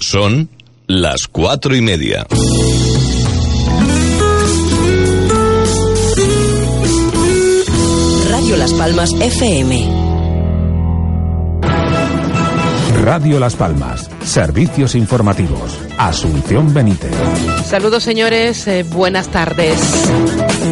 Son las cuatro y media. Radio Las Palmas FM. Radio Las Palmas. Servicios informativos. Asunción Benítez. Saludos señores, eh, buenas tardes.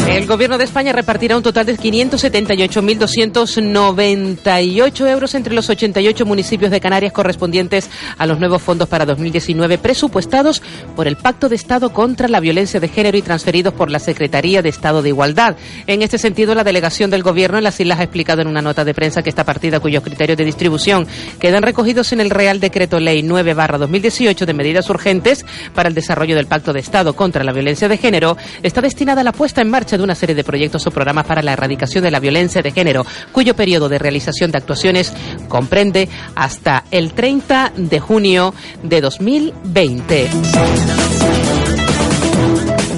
El Gobierno de España repartirá un total de 578.298 euros entre los 88 municipios de Canarias correspondientes a los nuevos fondos para 2019 presupuestados por el Pacto de Estado contra la Violencia de Género y transferidos por la Secretaría de Estado de Igualdad. En este sentido, la delegación del Gobierno en las islas ha explicado en una nota de prensa que esta partida, cuyos criterios de distribución quedan recogidos en el Real Decreto Ley 9 2018 de medidas urgentes para el desarrollo del Pacto de Estado contra la Violencia de Género, está destinada a la puesta en marcha de una serie de proyectos o programas para la erradicación de la violencia de género, cuyo periodo de realización de actuaciones comprende hasta el 30 de junio de 2020.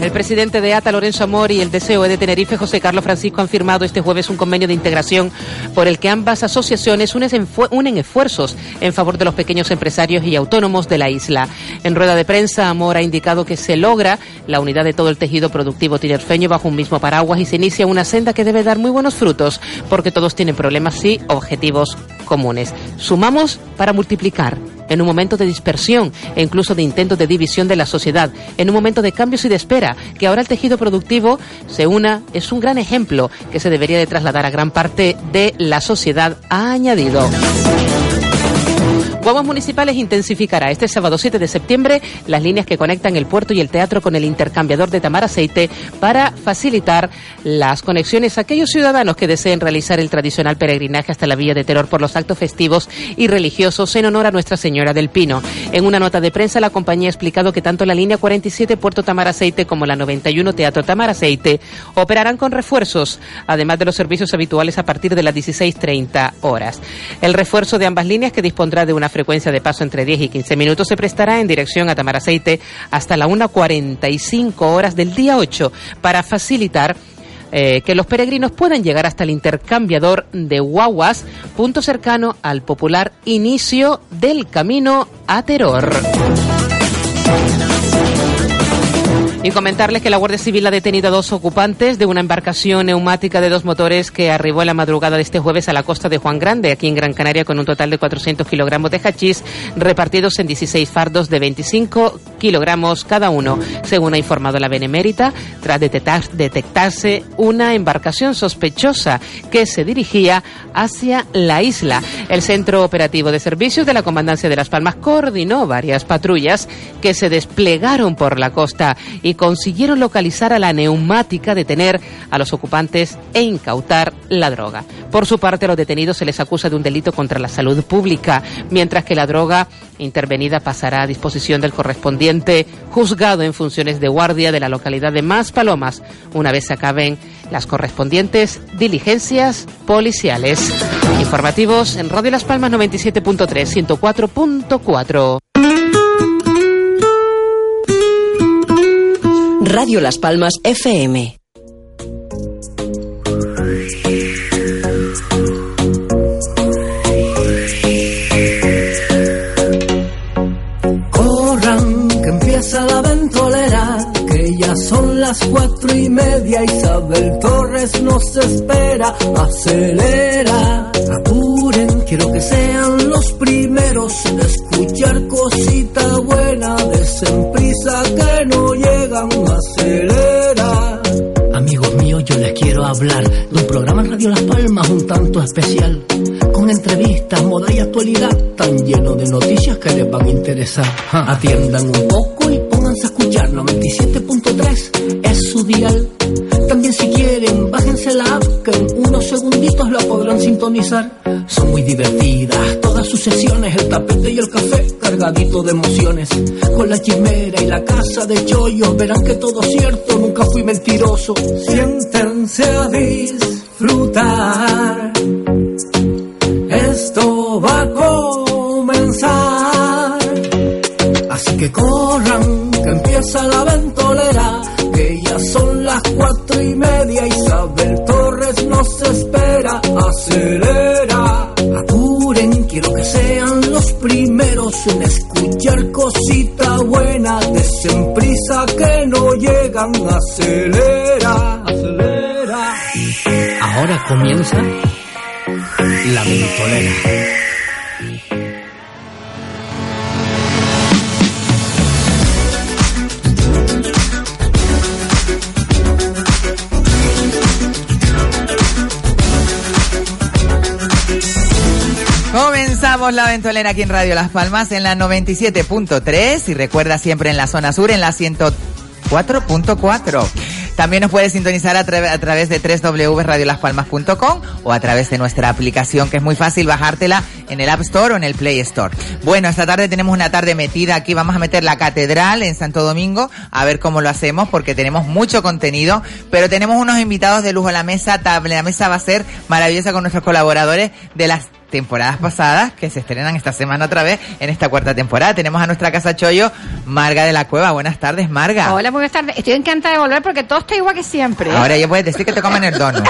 El presidente de ATA, Lorenzo Amor, y el DCOE de Tenerife, José Carlos Francisco, han firmado este jueves un convenio de integración por el que ambas asociaciones unen esfuerzos en favor de los pequeños empresarios y autónomos de la isla. En rueda de prensa, Amor ha indicado que se logra la unidad de todo el tejido productivo tinerfeño bajo un mismo paraguas y se inicia una senda que debe dar muy buenos frutos, porque todos tienen problemas y objetivos comunes. Sumamos para multiplicar en un momento de dispersión e incluso de intento de división de la sociedad, en un momento de cambios y de espera, que ahora el tejido productivo se una, es un gran ejemplo que se debería de trasladar a gran parte de la sociedad, ha añadido. Guaguas Municipales intensificará este sábado 7 de septiembre las líneas que conectan el puerto y el teatro con el intercambiador de Tamar Aceite para facilitar las conexiones a aquellos ciudadanos que deseen realizar el tradicional peregrinaje hasta la Villa de Terror por los actos festivos y religiosos en honor a Nuestra Señora del Pino. En una nota de prensa, la compañía ha explicado que tanto la línea 47 Puerto Tamar Aceite como la 91 Teatro Tamar Aceite operarán con refuerzos, además de los servicios habituales a partir de las 16.30 horas. El refuerzo de ambas líneas, que dispondrá de una frecuencia de paso entre 10 y 15 minutos se prestará en dirección a Tamaraceite hasta la 1.45 horas del día 8 para facilitar eh, que los peregrinos puedan llegar hasta el intercambiador de Guaguas, punto cercano al popular inicio del camino a Teror. Y comentarles que la Guardia Civil ha detenido a dos ocupantes de una embarcación neumática de dos motores que arribó en la madrugada de este jueves a la costa de Juan Grande, aquí en Gran Canaria, con un total de 400 kilogramos de hachís repartidos en 16 fardos de 25 kilogramos cada uno, según ha informado la Benemérita, tras detectarse una embarcación sospechosa que se dirigía hacia la isla. El Centro Operativo de Servicios de la Comandancia de Las Palmas coordinó varias patrullas que se desplegaron por la costa consiguieron localizar a la neumática, detener a los ocupantes e incautar la droga. Por su parte, a los detenidos se les acusa de un delito contra la salud pública, mientras que la droga intervenida pasará a disposición del correspondiente juzgado en funciones de guardia de la localidad de Más Palomas, una vez se acaben las correspondientes diligencias policiales. Informativos en Radio Las Palmas 97.3, 104.4. Radio Las Palmas FM. Las cuatro y media. Isabel Torres nos espera, acelera, apuren, quiero que sean los primeros en escuchar cosita buena, desen prisa que no llegan, acelera. Amigos míos, yo les quiero hablar de un programa en Radio Las Palmas un tanto especial, con entrevistas, moda y actualidad, tan lleno de noticias que les van a interesar. Atiendan un poco y pónganse a escuchar 97.3 es su dial. También si quieren, bájense la app que en unos segunditos la podrán sintonizar. Son muy divertidas todas sus sesiones, el tapete y el café cargadito de emociones. Con la chimera y la casa de chollos verán que todo cierto, nunca fui mentiroso. Siéntense a disfrutar. Esto va a comenzar. Así que corran, empieza la ventolera, que ya son las cuatro y media. Isabel Torres nos espera, acelera, apuren, quiero que sean los primeros en escuchar cosita buena, desen prisa que no llegan, acelera, acelera. Ahora comienza la ventolera. Comenzamos la ventolera aquí en Radio Las Palmas en la 97.3 y recuerda siempre en la zona sur en la 104.4. También nos puedes sintonizar a, tra- a través de www.radiolaspalmas.com o a través de nuestra aplicación que es muy fácil bajártela en el App Store o en el Play Store. Bueno, esta tarde tenemos una tarde metida aquí. Vamos a meter la catedral en Santo Domingo a ver cómo lo hacemos porque tenemos mucho contenido, pero tenemos unos invitados de lujo. La mesa, la mesa va a ser maravillosa con nuestros colaboradores de las temporadas pasadas que se estrenan esta semana otra vez en esta cuarta temporada. Tenemos a nuestra casa Chollo, Marga de la Cueva. Buenas tardes, Marga. Hola, buenas tardes. Estoy encantada de volver porque todo está igual que siempre. Ahora ya puedes decir que te comen el dono.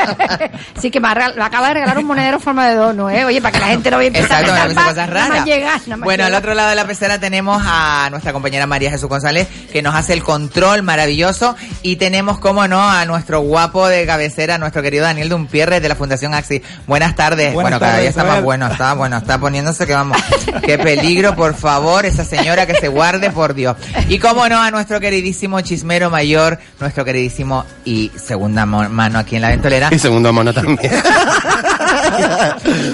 sí, que me, me acaba de regalar un monedero en forma de dono, ¿eh? Oye, para que la gente no vea empezar Exacto, a me pensar cosas raras. Bueno, al otro lado de la pecera tenemos a nuestra compañera María Jesús González, que nos hace el control maravilloso. Y tenemos, como no, a nuestro guapo de cabecera, nuestro querido Daniel Dumpierre de la Fundación Axi. Buenas tardes. Buenas bueno, cada día está más bueno, está bueno, está poniéndose que vamos. Qué peligro, por favor, esa señora que se guarde, por Dios. Y como no, a nuestro queridísimo chismero mayor, nuestro queridísimo y segunda mano aquí en la ventolera. Y segundo mono también.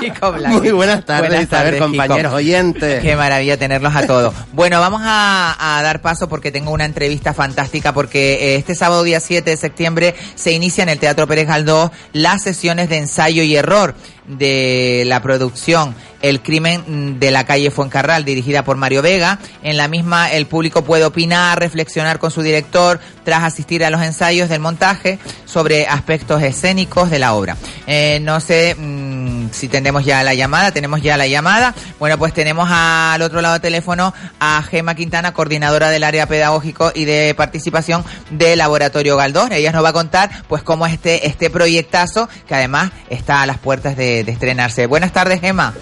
Chico. Muy buenas tardes, Buenas Isabel, tardes, compañeros oyentes. Qué maravilla tenerlos a todos. Bueno, vamos a, a dar paso porque tengo una entrevista fantástica porque eh, este sábado día 7 de septiembre se inicia en el Teatro Pérez Galdós las sesiones de ensayo y error de la producción El crimen de la calle Fuencarral, dirigida por Mario Vega. En la misma el público puede opinar, reflexionar con su director tras asistir a los ensayos del montaje sobre aspectos escénicos de la obra. Eh, no sé mm, si tenemos ya la llamada, tenemos ya la llamada. Bueno, pues tenemos al otro lado del teléfono a Gema Quintana, coordinadora del área pedagógico y de participación del Laboratorio Galdós. Ella nos va a contar pues cómo es este, este proyectazo que además está a las puertas de, de estrenarse. Buenas tardes, Gema.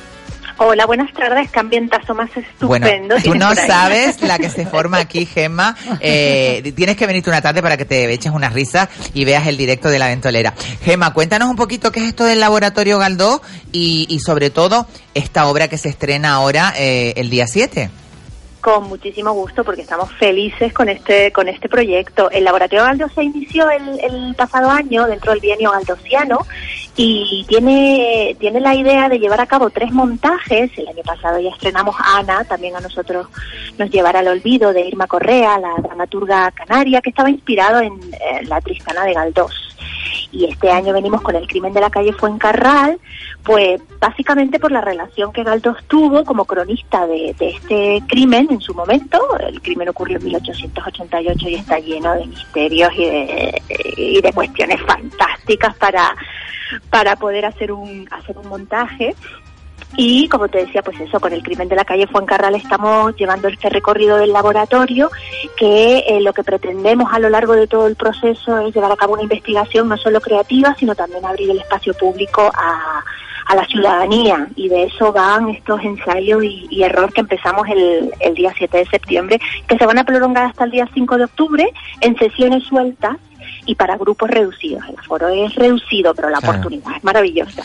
Hola, buenas tardes. Qué ambientazo más estupendo. Bueno, tú no sabes la que se forma aquí, Gemma. Eh, tienes que venirte una tarde para que te eches unas risas y veas el directo de la ventolera. Gemma, cuéntanos un poquito qué es esto del Laboratorio Galdós y, y sobre todo esta obra que se estrena ahora eh, el día 7. Con muchísimo gusto porque estamos felices con este con este proyecto. El Laboratorio Galdós se inició el, el pasado año dentro del bienio galdosiano y tiene, tiene la idea de llevar a cabo tres montajes. El año pasado ya estrenamos Ana, también a nosotros nos llevará al olvido de Irma Correa, la dramaturga canaria, que estaba inspirado en la Tristana de Galdós. Y este año venimos con el crimen de la calle Fuencarral, pues básicamente por la relación que Galdós tuvo como cronista de, este crimen en su momento. El crimen ocurrió en 1888 y está lleno de misterios y de, y de cuestiones fantásticas para, para poder hacer un, hacer un montaje. Y como te decía, pues eso, con el crimen de la calle Fuencarral estamos llevando este recorrido del laboratorio que eh, lo que pretendemos a lo largo de todo el proceso es llevar a cabo una investigación no solo creativa, sino también abrir el espacio público a, a la ciudadanía. Y de eso van estos ensayos y, y error que empezamos el, el día 7 de septiembre, que se van a prolongar hasta el día 5 de octubre en sesiones sueltas y para grupos reducidos. El aforo es reducido, pero la Claro. oportunidad es maravillosa.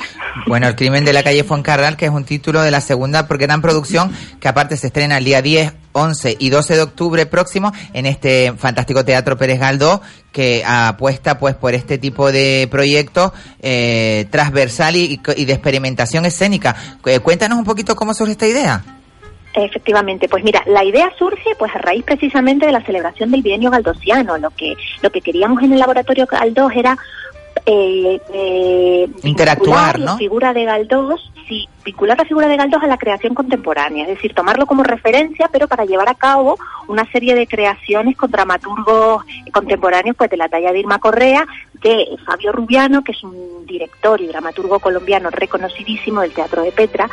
Bueno, El crimen de la calle Fuencarral, que es un título de la segunda gran producción, que aparte se estrena el día 10, 11 y 12 de octubre próximo en este fantástico Teatro Pérez Galdós, que apuesta pues por este tipo de proyecto eh, transversal y, y de experimentación escénica. Eh, Cuéntanos un poquito cómo surge esta idea. Efectivamente, pues mira, la idea surge pues a raíz precisamente de la celebración del bienio galdosiano. Lo que lo que queríamos en el laboratorio Galdós era eh, eh, Interactuar, ¿no? La figura de Galdós, sí, vincular la figura de Galdós a la creación contemporánea, es decir, tomarlo como referencia, pero para llevar a cabo una serie de creaciones con dramaturgos contemporáneos, pues de la talla de Irma Correa, de Fabio Rubiano, que es un director y dramaturgo colombiano reconocidísimo del Teatro de Petra,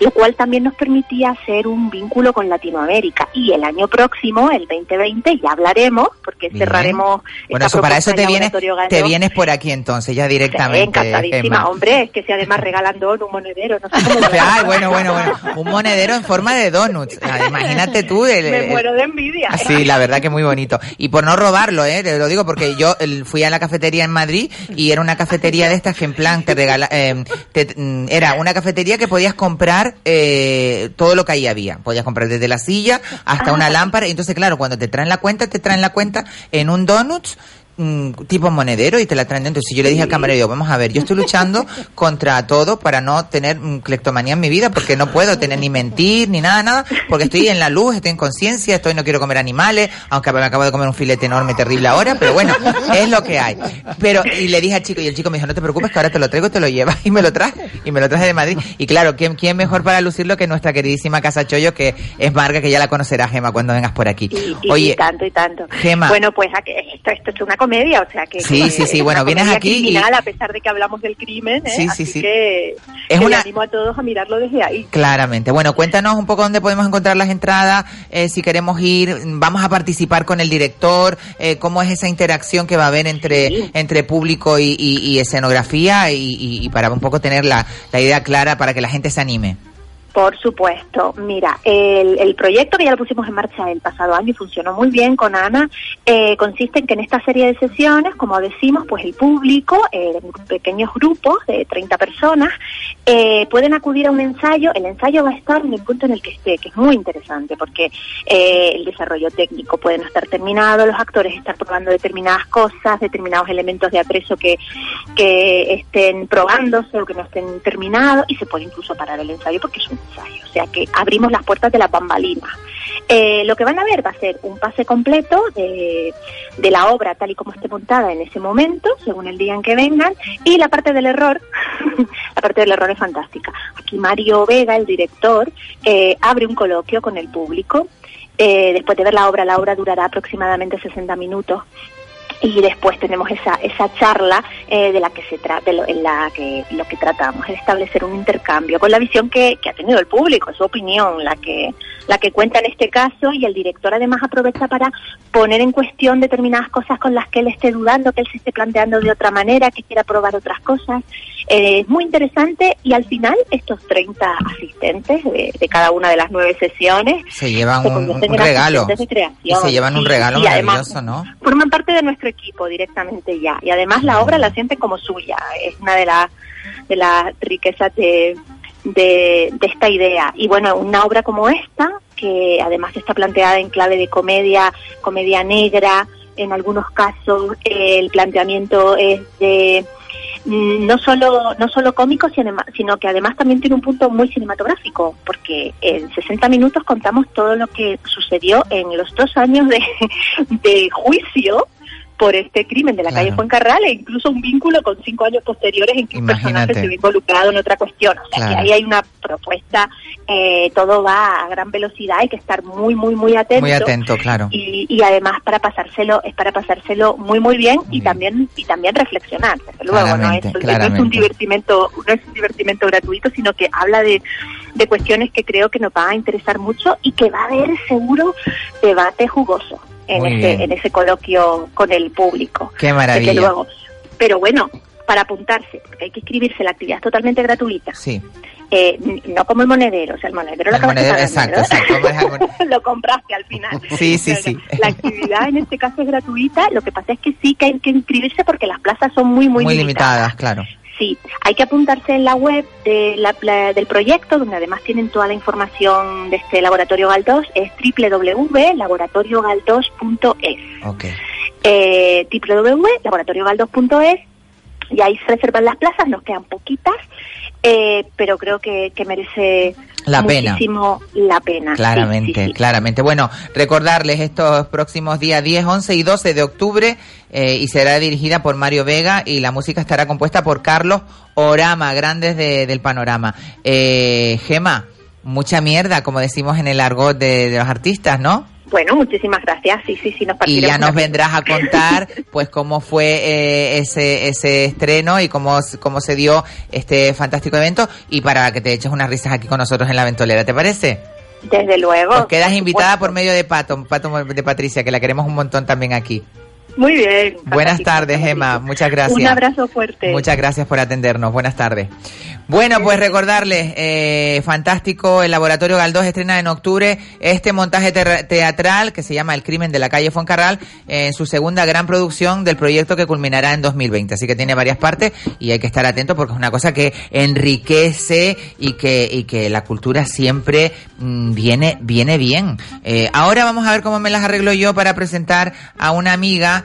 lo cual también nos permitía hacer un vínculo con Latinoamérica. Y el año próximo, el 2020, ya hablaremos, porque Bien. cerraremos. Bueno, esta eso para eso te vienes, te vienes por aquí entonces, ya directamente. Encantadísima, Gemma. hombre, es que si además regalan don, un monedero, no sé cómo Ay, bueno, bueno, bueno. Un monedero en forma de donuts. Ah, Imagínate tú. el- Me el- muero de envidia. Ah, Sí, la verdad que muy bonito. Y por no robarlo, ¿eh? Te lo digo porque yo fui a la cafetería en Madrid y era una cafetería de estas que en plan te regala, eh, te- mm, era una cafetería que podías comprar eh, todo lo que ahí había. Podías comprar desde la silla hasta una lámpara. Y entonces, claro, cuando te traen la cuenta, te traen la cuenta en un donuts mm, tipo monedero y te la traen dentro. Si yo le dije al camarero, digo, vamos a ver, yo estoy luchando contra todo para no tener mm, cleptomanía en mi vida porque no puedo tener ni mentir ni nada, nada, porque estoy en la luz, estoy en conciencia, estoy no quiero comer animales, aunque me acabo de comer un filete enorme, terrible ahora, pero bueno, es lo que hay. Pero, y le dije al chico, y el chico me dijo, no te preocupes que ahora te lo traigo te lo llevas, y me lo traje, y me lo traje de Madrid. Y claro, ¿quién, quién mejor para lucirlo que nuestra queridísima Casa Chollo, que es Marga, que ya la conocerá, Gema, cuando vengas por aquí. Y, y Oye, tanto y tanto. Gema. Bueno, pues esto, esto es una comedia, o sea que... Sí, que sí, sí, bueno, vienes aquí y- criminal, a pesar de que hablamos del crimen, ¿eh? Sí, sí, Así sí. que, Es que una- animo a todos a mirarlo desde ahí. Claramente. Bueno, cuéntanos un poco dónde podemos encontrar las entradas, eh, si queremos ir, vamos a participar con el director, eh, cómo es esa interacción que va a haber entre, Sí. entre público y, y- y escenografía y, y- y para un poco tener la, la idea clara para que la gente se anime. Por supuesto. Mira, el, el proyecto que ya lo pusimos en marcha el pasado año y funcionó muy bien con Ana, eh, consiste en que en esta serie de sesiones, como decimos, pues el público, eh, pequeños grupos de 30 personas, eh, pueden acudir a un ensayo. El ensayo va a estar en el punto en el que esté, que es muy interesante, porque eh, el desarrollo técnico puede no estar terminado, los actores estar probando determinadas cosas, determinados elementos de apreso que, que estén probándose o que no estén terminados, y se puede incluso parar el ensayo porque es un O sea que abrimos las puertas de las bambalinas. Eh, lo que van a ver va a ser un pase completo de, de la obra tal y como esté montada en ese momento, según el día en que vengan, y la parte del error, la parte del error es fantástica. Aquí Mario Vega, el director, eh, abre un coloquio con el público. Eh, después de ver la obra, la obra durará aproximadamente 60 minutos y después tenemos esa esa charla eh, de la que se trata en la que lo que tratamos es establecer un intercambio con la visión que, que ha tenido el público su opinión la que la que cuenta en este caso y el director además aprovecha para poner en cuestión determinadas cosas con las que él esté dudando que él se esté planteando de otra manera que quiera probar otras cosas Eh, es muy interesante y al final estos 30 asistentes de, de cada una de las nueve sesiones Se llevan se un, regalo. de Y creación. se llevan un regalo y además- maravilloso, ¿no? forman parte de equipo directamente ya. Y además la obra la sienten como suya. Es una de las de las riquezas de, de, esta idea. Y bueno una obra como esta que además está planteada en clave de comedia comedia negra en algunos casos el planteamiento es de mm, no solo no solo cómico sino que además también tiene un punto muy cinematográfico porque en 60 minutos contamos todo lo que sucedió en los dos años de, de juicio por este crimen de la Claro. calle Fuencarral e incluso un vínculo con cinco años posteriores en que un personaje se ve involucrado en otra cuestión. O sea, Claro. que ahí hay una propuesta, eh, todo va a gran velocidad, hay que estar muy, muy, muy atento. Muy atento, claro. Y, y además para pasárselo, es para pasárselo muy, muy bien y bien. también y también reflexionar. Desde luego, no es, Claramente, no es un divertimento, no es un divertimento gratuito, sino que habla de, de cuestiones que creo que nos van a interesar mucho y que va a haber seguro debate jugoso en bien. en ese coloquio con el público. Qué Desde maravilla. luego. Pero bueno, para apuntarse, porque hay que inscribirse, la actividad es totalmente gratuita. Sí. Eh, no como el monedero, o sea, el monedero lo monedero, pagando, exacto, exacto, como lo compraste al final. Sí, sí, Pero sí. La actividad en este caso es gratuita, lo que pasa es que sí que hay que inscribirse porque las plazas son muy, muy, Muy limitadas. limitadas, claro. Sí, hay que apuntarse en la web de la- la- del proyecto, donde además tienen toda la información de este laboratorio Galdós, es www.laboratoriogaldós.es Ok. eh, ya ahí se reservan las plazas, nos quedan poquitas, eh, pero creo que, que merece La pena. muchísimo la pena. Sí, Claramente, sí, sí. claramente. Bueno, recordarles estos próximos días 10, 11 y 12 de octubre eh, y será dirigida por Mario Vega y la música estará compuesta por Carlos Orama, grandes de- del panorama. Eh, Gema, mucha mierda, como decimos en el argot de, de los artistas, ¿no? Bueno, muchísimas gracias. Sí, sí, sí, nos Y ya nos vendrás a contar, pues, cómo fue eh, ese ese estreno y cómo, cómo se dio este fantástico evento y para que te eches unas risas aquí con nosotros en la ventolera, ¿te parece? Desde luego. Pues quedas invitada por medio de Pato, Pato de Patricia, que la queremos un montón también aquí. Muy bien. Buenas tardes. Gema. Muchas gracias. Un abrazo fuerte. Muchas gracias por atendernos. Buenas tardes. Bueno, pues recordarles, eh, fantástico, el Laboratorio Galdós estrena en octubre este montaje ter- teatral que se llama El crimen de la calle Foncarral en su segunda gran producción del proyecto que culminará en 2020. Así que tiene varias partes y hay que estar atento porque es una cosa que enriquece y que, y que la cultura siempre mm, viene, viene bien. Eh, ahora vamos a ver cómo me las arreglo yo para presentar a una amiga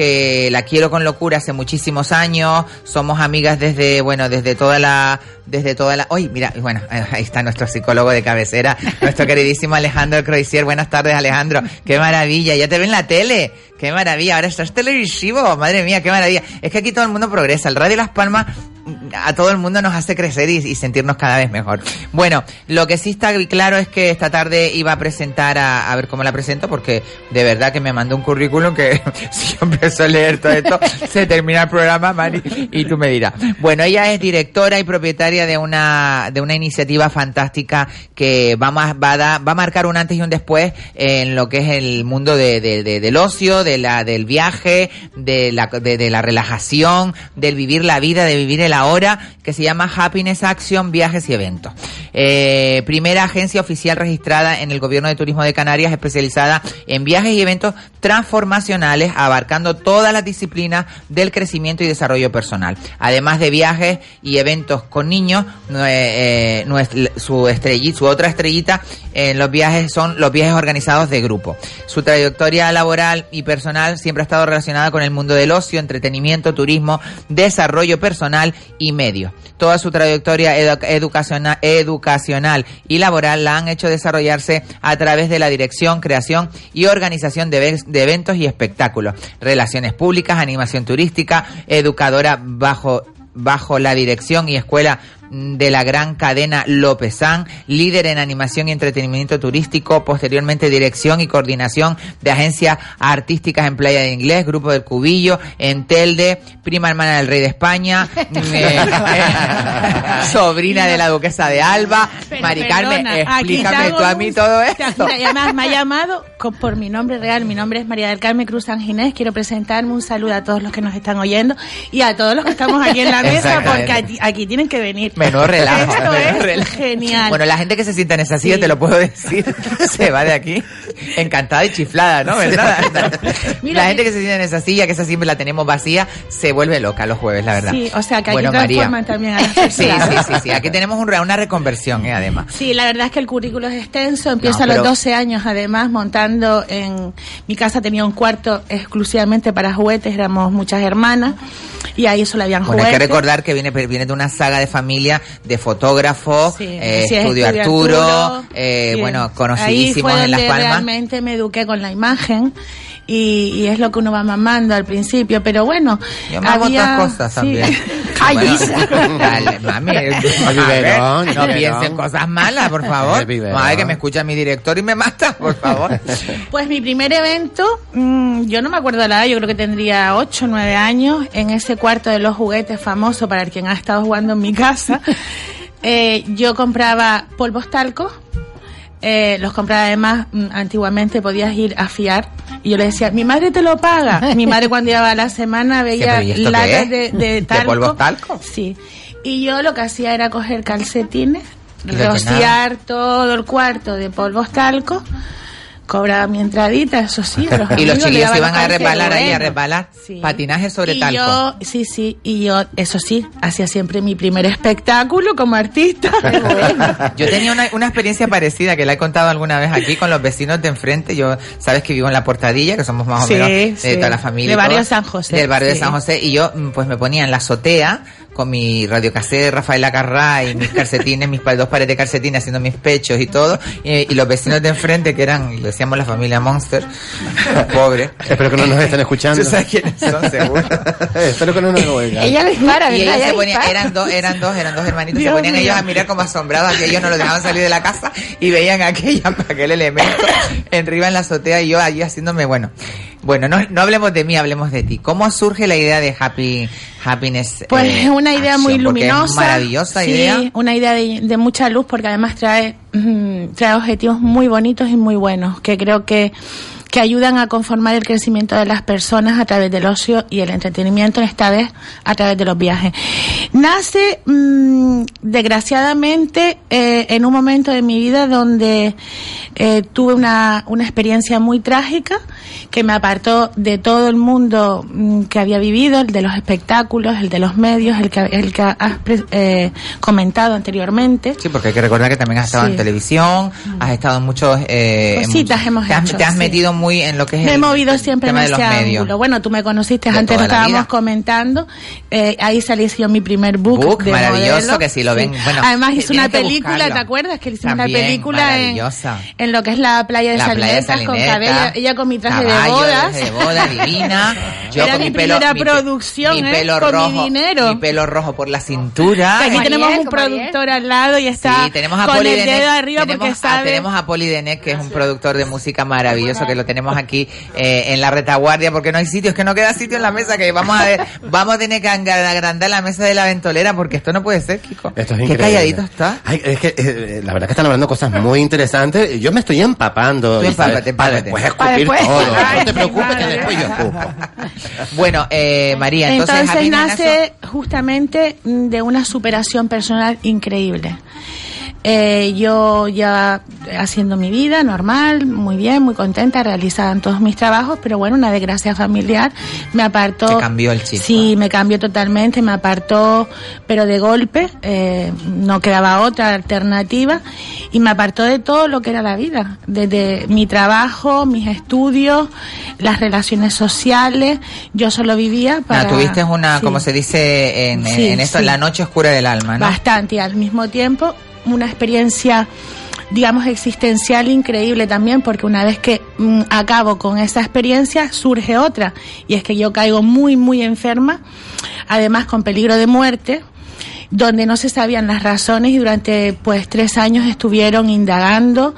que la quiero con locura hace muchísimos años, somos amigas desde, bueno, desde toda la, desde toda la, uy, mira, bueno, ahí está nuestro psicólogo de cabecera, nuestro queridísimo Alejandro Croisier, buenas tardes Alejandro, qué maravilla, ya te ven en la tele, qué maravilla, ahora estás televisivo, madre mía, qué maravilla, es que aquí todo el mundo progresa, el Radio Las Palmas a todo el mundo nos hace crecer y, y sentirnos cada vez mejor. Bueno, lo que sí está claro es que esta tarde iba a presentar a, a ver cómo la presento, porque de verdad que me mandó un currículum que si a leer todo esto, se termina el programa, Mari, y tú me dirás. Bueno, ella es directora y propietaria de una, de una iniciativa fantástica que va, más, va, a dar- va a marcar un antes y un después en lo que es el mundo de, de- de- del ocio, de la, del viaje, de la, de, de la relajación, del vivir la vida, de vivir el ahora, que se llama Happiness Action Viajes y Eventos. Eh, primera agencia oficial registrada en el Gobierno de Turismo de Canarias, especializada en viajes y eventos transformacionales, abarcando todas las disciplinas del crecimiento y desarrollo personal. Además de viajes y eventos con niños, eh, su estrellita, su otra estrellita en los viajes son los viajes organizados de grupo. Su trayectoria laboral y personal siempre ha estado relacionada con el mundo del ocio, entretenimiento, turismo, desarrollo personal y medios. Toda su trayectoria edu- educaciona- educacional y laboral la han hecho desarrollarse a través de la dirección, creación y organización de eventos y espectáculos, relaciones públicas, animación turística, educadora bajo bajo la dirección y escuela de la gran cadena Lópezán, líder en animación y entretenimiento turístico, posteriormente dirección y coordinación de agencias artísticas en Playa de Inglés, Grupo del Cubillo, en Telde, prima hermana del Rey de España, eh, sobrina de la Duquesa de Alba. Pero Mari Carmen, perdona, explícame tú a un- mí todo esto. Además, me ha llamado con- por mi nombre real. Mi nombre es María del Carmen Cruz San Ginés. Quiero presentarme un saludo a todos los que nos están oyendo y a todos los que estamos aquí en la mesa porque aquí, aquí tienen que venir. Menudo relajo. Esto menudo es relajo. genial. Bueno, la gente que se sienta en esa silla, Sí. te lo puedo decir, se va de aquí encantada y chiflada, ¿no? ¿Verdad? Mira, la gente que se sienta en esa silla, que esa siempre la tenemos vacía, se vuelve loca los jueves, la verdad. Sí, o sea que aquí Bueno, María. transforman también a las Sí, personas. sí, sí, sí. Aquí tenemos un una reconversión, ¿eh? además. Sí, la verdad es que el currículo es extenso. Empiezo No, a los pero- 12 años, además, montando en mi casa tenía un cuarto exclusivamente para juguetes. Éramos muchas hermanas y ahí solo habían Bueno, hay juguetes. que recordar que viene, viene de una saga de familia de fotógrafos, Sí, eh, es, Estudio Estudio Arturo, Arturo. eh, bueno, Ahí conocidísimos fue en Las Palmas. realmente me eduqué con la imagen y, y es lo que uno va mamando al principio, pero bueno. Yo me hago había- otras cosas sí. también. Ay, Bueno. Dale, mami. ver, no piensen cosas malas, por favor. Madre que me escucha mi director y me mata, por favor. Pues mi primer evento, mm, yo no me acuerdo la edad, yo creo que tendría 8 o 9 años, en ese cuarto de los juguetes famoso para el quien ha estado jugando en mi casa. Eh, yo compraba polvos talcos, eh, los compraba además, mm, antiguamente podías ir a fiar, y yo le decía, mi madre te lo paga. Mi madre cuando iba a la semana veía pero ¿y esto qué latas de, de ¿De talco. talco? Sí. Y yo lo que hacía era coger calcetines, rociar todo el cuarto de polvos talco, cobraba mi entradita, eso sí. a Y los chiquillos se iban a resbalar ahí, a resbalar. Sí. Patinaje sobre y talco. yo, sí, sí, y yo, eso sí, hacía siempre mi primer espectáculo como artista. Yo tenía una, una experiencia parecida que la he contado alguna vez aquí con los vecinos de enfrente. Yo, sabes que vivo en la Portadilla, que somos más o Sí, menos de sí. toda la familia. Del barrio San José, Del barrio de. San José. Y yo, mm, pues me ponía en la azotea con mi radiocasete de Rafael Acarrá y mis calcetines, mis dos pares de calcetines haciendo mis pechos y todo. Y, y los vecinos de enfrente, que eran, le decíamos la familia Monster, pobre. Espero que no nos estén escuchando. ¿Tú sabes quiénes son, seguro? Espero que no nos oigan. Ella le dispara, Y ellos Ella se ponían, eran dos, eran dos, eran dos hermanitos, Dios se ponían mío. ellos a mirar como asombrados que ellos no los dejaban salir de la casa y veían aquella, aquel elemento arriba en la azotea y yo allí haciéndome, bueno, bueno, no, no hablemos de mí, hablemos de ti. ¿Cómo surge la idea de Happy Happiness? Pues eh, es una idea muy Action? Luminosa. maravillosa sí, idea. una idea de, de mucha luz porque además trae, mm, trae objetivos muy bonitos y muy buenos que creo que que ayudan a conformar el crecimiento de las personas a través del ocio y el entretenimiento, esta vez a través de los viajes. Nace, mm, desgraciadamente, eh, en un momento de mi vida donde eh, tuve una, una experiencia muy trágica que me apartó de todo el mundo mm, que había vivido, el de los espectáculos, el de los medios, el que, el que has eh, comentado anteriormente. Sí, porque hay que recordar que también has estado Sí. en televisión, has estado en muchos... Eh, en Cositas muchos- hemos te has, hecho, te has sí. metido muy en lo que es Me he el, movido el siempre en tema de ese los medios. ángulo. Bueno, tú me conociste De antes, lo estábamos comentando. Eh, ahí salí yo mi primer book. Book, de maravilloso, modelo. que si lo ven, bueno, Además hice una película. ¿te acuerdas? Que hicimos una película en, en lo que es la playa de La playa de Salinetas con cabello, ella con mi traje de caballo, bodas. de boda divina. Yo Era con mi mi pelo, primera mi producción, mi ¿eh? pelo Con mi rojo, dinero. mi pelo rojo por la cintura. Que aquí tenemos un productor al lado y está Sí, tenemos a con Poli el Denec, dedo arriba tenemos, porque a, sabe. tenemos a Poli Denec, que es un productor de música maravilloso, que lo tenemos aquí eh, en la retaguardia, porque no hay sitio, es que no queda sitio en la mesa, que vamos a ver, vamos a tener que agrandar la mesa de la ventolera, porque esto no puede ser, Kiko. Esto es Qué increíble. calladito está. Ay, es que eh, la verdad que están hablando cosas muy interesantes. Yo me estoy empapando. Tú Isabel, empápate, para empápate. después Para escupir después. todo. No te preocupes que después yo escupo. Bueno, eh, María, entonces, Entonces, nace justamente de una superación personal increíble. Eh, yo ya haciendo mi vida normal, muy bien, muy contenta, realizada en todos mis trabajos, pero bueno, una desgracia familiar me apartó. Te cambió el chip. Sí, me cambió totalmente, me apartó, pero de golpe, eh, no quedaba otra alternativa y me apartó de todo lo que era la vida, desde mi trabajo, mis estudios, las relaciones sociales, yo solo vivía para... Bueno, tuviste una, Sí. como se dice en, en- Sí, en esto, sí. la noche oscura del alma, ¿no? Bastante, y al mismo tiempo una experiencia, digamos, existencial increíble también, porque una vez que mm, acabo con esa experiencia, surge otra, y es que yo caigo muy, muy enferma, además con peligro de muerte donde no se sabían las razones y durante pues tres años estuvieron indagando,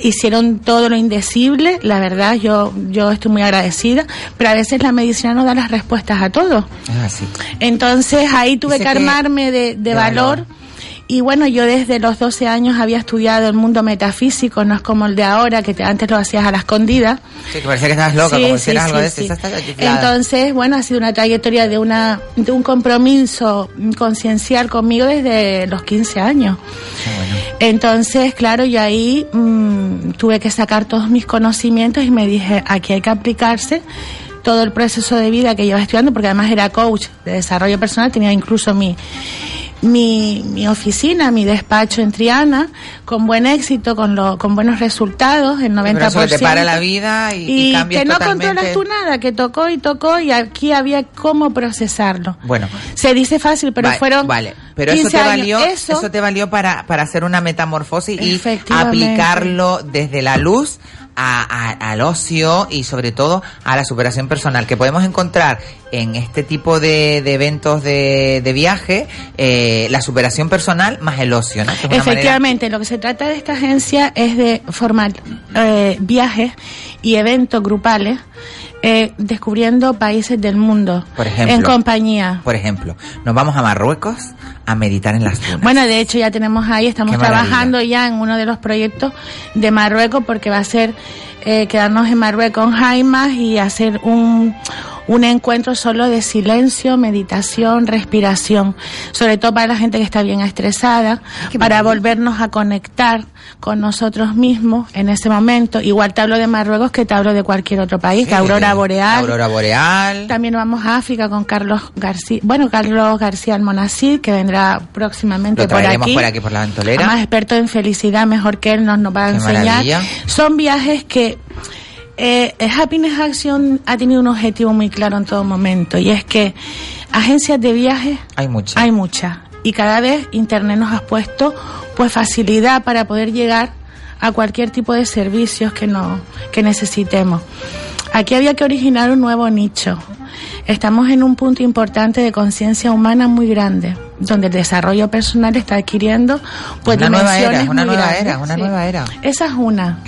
hicieron todo lo indecible, la verdad yo, yo estoy muy agradecida, pero a veces la medicina no da las respuestas a todo. Es así. Entonces ahí tuve Dice que armarme de, de de valor. valor. Y bueno, yo desde los 12 años había estudiado el mundo metafísico, no es como el de ahora, que te- antes lo hacías a la escondida. Sí, que parecía que estabas loca, Sí, como sí, si eras algo sí, de sí. Chiflada. Entonces, bueno, ha sido una trayectoria de una de un compromiso conciencial conmigo desde los 15 años. Bueno. Entonces, claro, yo ahí mm, tuve que sacar todos mis conocimientos y me dije, aquí hay que aplicarse todo el proceso de vida que lleva estudiando, porque además era coach de desarrollo personal, tenía incluso mi, mi, mi oficina, mi despacho en Triana, con buen éxito, con, lo, con buenos resultados, el 90%. Pero eso que te para la vida y, y Y cambias que no totalmente. controlas tú nada, que tocó y tocó y aquí había cómo procesarlo. Bueno, Se dice fácil, pero fueron vale pero eso 15 te valió Eso- eso, te valió para para hacer una metamorfosis y aplicarlo desde la luz a- a- al ocio y sobre todo a la superación personal que podemos encontrar en este tipo de, de eventos de, de viaje eh, la superación personal más el ocio ¿no? Efectivamente, lo que se trata de esta agencia es de formar eh, viajes y eventos grupales eh, descubriendo países del mundo Por ejemplo. en compañía. por ejemplo nos vamos a Marruecos a meditar en las dunas Bueno, de hecho ya tenemos ahí, estamos trabajando ya en uno de los proyectos de Marruecos porque va a ser eh, quedarnos en Marruecos en Jaimas y hacer un, un encuentro solo de silencio, meditación, respiración, sobre todo para la gente que está bien estresada, para volvernos a conectar con nosotros mismos en ese momento. Igual te hablo de Marruecos que te hablo de cualquier otro país, Sí, Aurora Boreal. Aurora Boreal. También vamos a África con Carlos García, bueno, Carlos García Almonacid, que vendrá próximamente Lo por aquí. por aquí, por la ventolera. Más experto en felicidad, mejor que él nos, nos va a Qué enseñar. maravilla. Son viajes que eh, Happiness Action ha tenido un objetivo muy claro en todo momento y es que agencias de viajes Hay muchas. hay muchas y cada vez Internet nos ha puesto pues facilidad para poder llegar a cualquier tipo de servicios que, no, que necesitemos. Aquí había que originar un nuevo nicho. Estamos en un punto importante de conciencia humana muy grande, donde el desarrollo personal está adquiriendo pues una nueva era, una nueva grandes. era, una Sí. nueva era. Esa es una.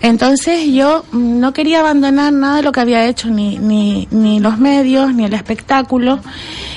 Entonces yo mm, no quería abandonar nada de lo que había hecho, ni, ni, ni los medios, ni el espectáculo,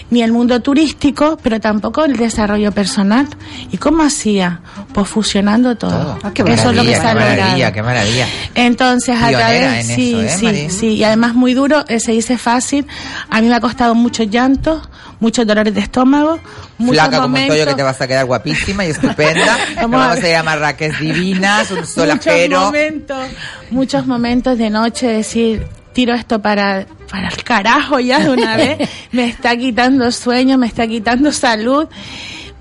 ni el mundo turístico, pero tampoco el desarrollo personal. ¿Y cómo hacía? Pues fusionando todo. Ah, qué eso es lo que maravilla, se ha qué maravilla, logrado. qué maravilla. Entonces, a través, sí, eso, ¿eh, sí, sí, y además muy duro, eh, se dice fácil. A mí me ha costado muchos llantos, muchos dolores de estómago, muchos Flaca como un momentos. tollo que te vas a quedar guapísima y estupenda. Vamos a a ir a Marrakech divinas, un muchos solajero. momentos, muchos momentos de noche decir tiro esto para para el carajo ya de una vez, me está quitando sueño, me está quitando salud.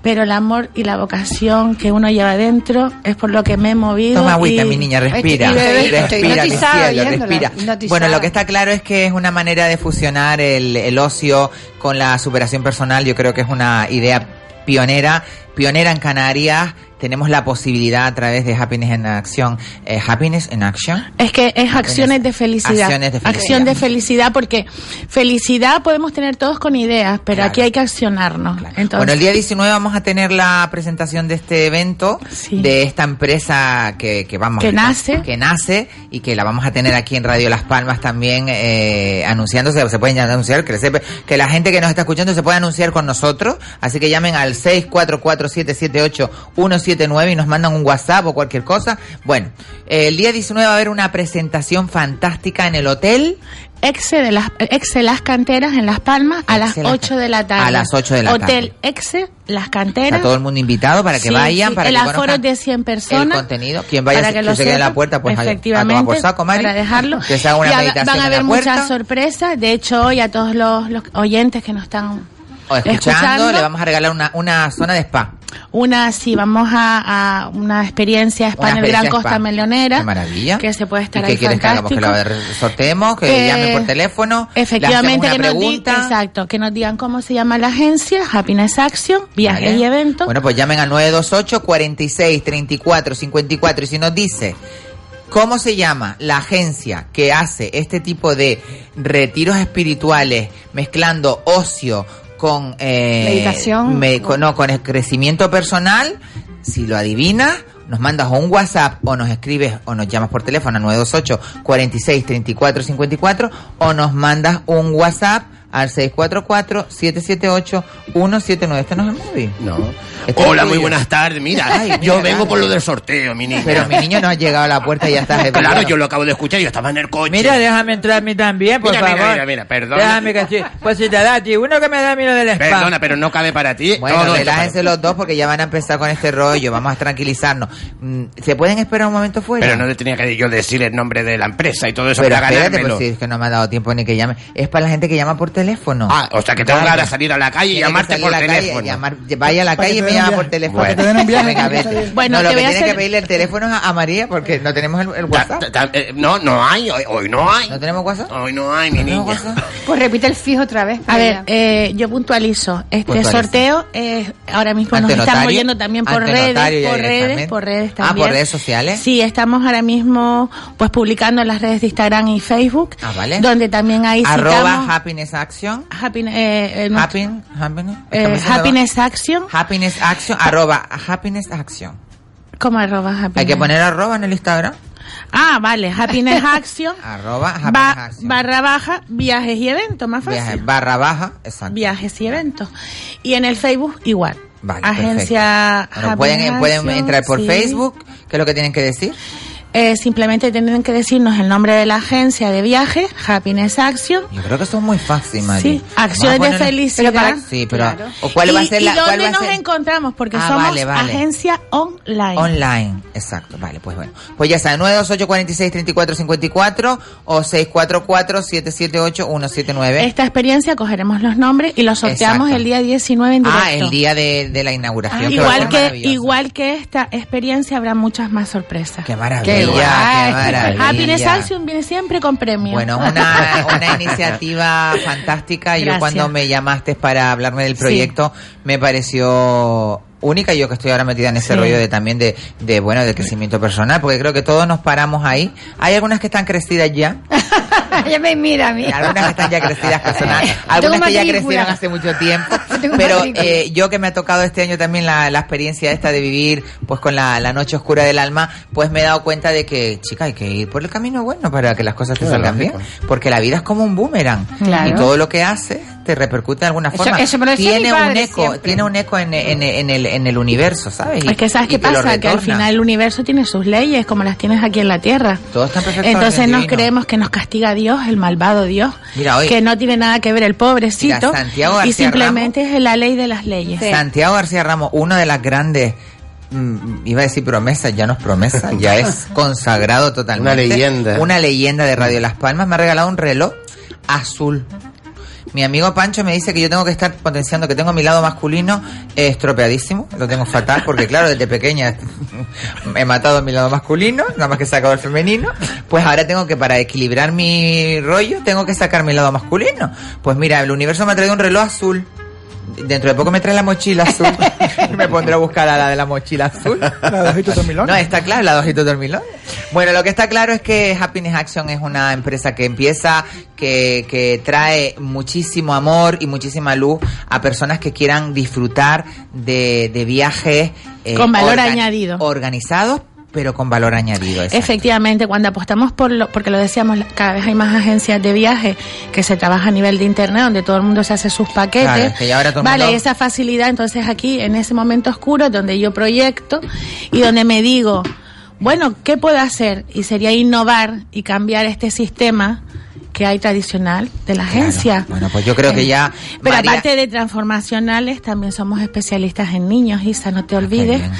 Pero el amor y la vocación que uno lleva dentro es por lo que me he movido. Toma agüita, y- mi niña, respira, respira, mi cielo, respira. Bueno, lo que está claro es que es una manera de fusionar el, el ocio con la superación personal. Yo creo que es una idea pionera, pionera en Canarias. Tenemos la posibilidad a través de Happiness en Acción, eh, Happiness in Action. Es que es acciones de felicidad. Acciones de felicidad. Acción de felicidad, porque felicidad podemos tener todos con ideas, pero aquí hay que accionarnos. Entonces, Bueno, el día 19 vamos a tener la presentación de este evento, de esta empresa que, que vamos Que nace. que nace y que la vamos a tener aquí en Radio Las Palmas también eh, anunciándose, se pueden anunciar, que, sepa- que la gente que nos está escuchando se pueda anunciar con nosotros, así que llamen al 644-778-179 y nos mandan un WhatsApp o cualquier cosa. Bueno, el día 19 va a haber una presentación fantástica en el hotel. Exe de las Exe Las Canteras en Las Palmas a las Exe Las 8 de la tarde. A las 8 de la tarde. Hotel Exe Las Canteras. Está todo el mundo invitado para que Sí, vayan, sí, para el que aforo de 100 personas. el contenido. Quien vaya para que, que se quede en la puerta, pues a- a, efectivamente, tomar por saco, Mari. para dejarlo. Que se haga una Y a- meditación van a en haber la muchas sorpresas. De hecho, hoy a todos los, los oyentes que nos están escuchando, escuchando. le vamos a regalar una, una zona de spa. Una, sí, vamos a, a una experiencia spa Una en el Gran Costa. Melonera. Qué maravilla. Que se puede estar ¿Y qué ahí quieres que hagamos? Que sorteemos, que Eh, llamen por teléfono. le Efectivamente, que una nos, di- pregunta. exacto, que nos digan cómo se llama la agencia, Happiness Action, viajes Vale. y eventos. Bueno, pues llamen al 928 46 34 54 y si nos dice cómo se llama la agencia que hace este tipo de retiros espirituales mezclando ocio con eh, Meditación. no, con el crecimiento personal, si lo adivinas nos mandas un WhatsApp o nos escribes o nos llamas por teléfono al 928 46 34 54 o nos mandas un WhatsApp al 644 778 179. Este no es el móvil. No. Este es Hola, muy buenas tardes. Mira, Ay, yo mira, vengo por lo del sorteo, mi niña. Pero mi niño no ha llegado a la puerta y ya está. Claro, yo lo acabo de escuchar, yo estaba en el coche. Mira, déjame entrar a mí también, por Mira, mira, favor. mira, mira, perdona. Déjame que sí. Pues si te da a ti uno que me da a mí lo del spa. Perdona, pero no cabe para ti. Bueno, relájense los dos porque ya van a empezar con este rollo. Vamos a tranquilizarnos. Mm, ¿Se pueden esperar un momento fuera? Pero no le tenía que yo decir el nombre de la empresa y todo eso Pero para espérate, ganármelo. pues si es que no me ha dado tiempo ni que llame. Es para la gente que llama por teléfono. Ah, o sea que tengo que Claro. ahora salir a la calle y llamarte por teléfono. llamar- vaya a la calle y te me llama por teléfono. Bueno, no, lo que voy a tiene hacer- que pedirle el teléfono a María porque no tenemos el, el WhatsApp. Ta- ta- eh, No, no hay, hoy, hoy no hay. ¿No tenemos WhatsApp? Hoy no hay, mi niña. Pues repite el fijo otra vez. A ver, eh, yo puntualizo. Este sorteo eh, ahora mismo Ante nos están notario, oyendo también por ante redes, por redes, por redes Ah, también. por redes sociales. Sí, estamos ahora mismo pues publicando en las redes de Instagram y Facebook, Ah, vale. donde también ahí Arroba Happiness Action. Happiness, eh, eh, happiness, eh. Happiness Action, Happiness Action, arroba Happiness Action. ¿cómo arroba Happiness? Hay que poner arroba en el Instagram. Ah, vale, Happiness Action, Arroba Happiness ba- Action. barra baja, viajes y eventos, más fácil. Viaje, barra baja, exacto. Viajes y eventos. Y en el Facebook igual. Vale, Agencia. Bueno, pueden, pueden entrar por sí. Facebook, ¿qué es lo que tienen que decir? Eh, simplemente tienen que decirnos el nombre de la agencia de viaje, Happiness Action. Yo creo que esto es muy fácil, Mari. Sí, acciones de felicidad. Pero para- Sí, pero... Claro. ¿o ¿Cuál va a ¿Y- ser y la...? dónde va a nos ser? encontramos? Porque Ah, somos vale, vale. agencia online. Online, exacto, vale, pues bueno. Pues ya está, 928 46 34 54 o 644 778 179. Esta experiencia cogeremos los nombres y los sorteamos Exacto. el día 19 en directo. Ah, el día de, de la inauguración. Ah, que igual que igual que esta experiencia habrá muchas más sorpresas. Qué maravilla, Qué qué, guay. maravilla. Happiness Action viene siempre con premio. Bueno, una, una iniciativa fantástica. Yo Gracias. cuando me llamaste para hablarme del proyecto me pareció única yo que estoy ahora metida en ese Sí. rollo de también de, de bueno de crecimiento personal porque creo que todos nos paramos ahí. Hay algunas que están crecidas ya. Ya me mira a mí. algunas que están ya crecidas personal Tengo algunas que ya crecieron hace mucho tiempo. Tengo pero eh, yo que me ha tocado este año también la, la experiencia esta de vivir pues con la, la noche oscura del alma pues me he dado cuenta de que chica hay que ir por el camino bueno para que las cosas te salgan bien. porque la vida es como un boomerang. Claro. y todo lo que haces te repercute de alguna Eso- forma. eso me lo decía tiene un eco siempre. tiene un eco en, en- en el, en el universo sabes Y- Es que sabes y qué pasa, que al final el universo tiene sus leyes, como las tienes aquí en la Tierra. todo está perfecto Entonces nos divino. creemos que nos castiga Dios, el malvado Dios, Mira, hoy- que no tiene nada que ver el pobrecito, Mira, Santiago y simplemente es la ley de las leyes. Santiago García Ramos, una de las grandes, mm, iba a decir promesas, ya no es promesa, ya es consagrado totalmente. Una leyenda. Una leyenda de Radio Las Palmas, me ha regalado un reloj azul. Mi amigo Pancho me dice que yo tengo que estar potenciando, que tengo mi lado masculino eh, estropeadísimo, lo tengo fatal, porque claro, desde pequeña he matado mi lado masculino, nada más que he sacado el femenino, pues ahora tengo que, para equilibrar mi rollo, tengo que sacar mi lado masculino. Pues mira, el universo me ha traído un reloj azul. Dentro de poco me trae la mochila azul. me pondré a buscar a la de la mochila azul. La de ojitos dormilones. No, está claro, la de ojitos dormilones. Bueno, lo que está claro es que Happiness Action es una empresa que empieza, que, que trae muchísimo amor y muchísima luz a personas que quieran disfrutar de, de viajes eh, Con valor añadido. organizados, pero con valor añadido. exacto. Efectivamente, cuando apostamos por lo, porque lo decíamos, cada vez hay más agencias de viaje que se trabaja a nivel de internet, donde todo el mundo se hace sus paquetes. Claro, es que ya ahora todo vale, mundo- esa facilidad, entonces aquí, en ese momento oscuro, donde yo proyecto y donde me digo, bueno, ¿qué puedo hacer? Y sería innovar y cambiar este sistema que hay tradicional de la agencia. Bueno, pues yo creo que ya. Pero María- aparte de transformacionales, también somos especialistas en niños, Isa, no te olvides, bien.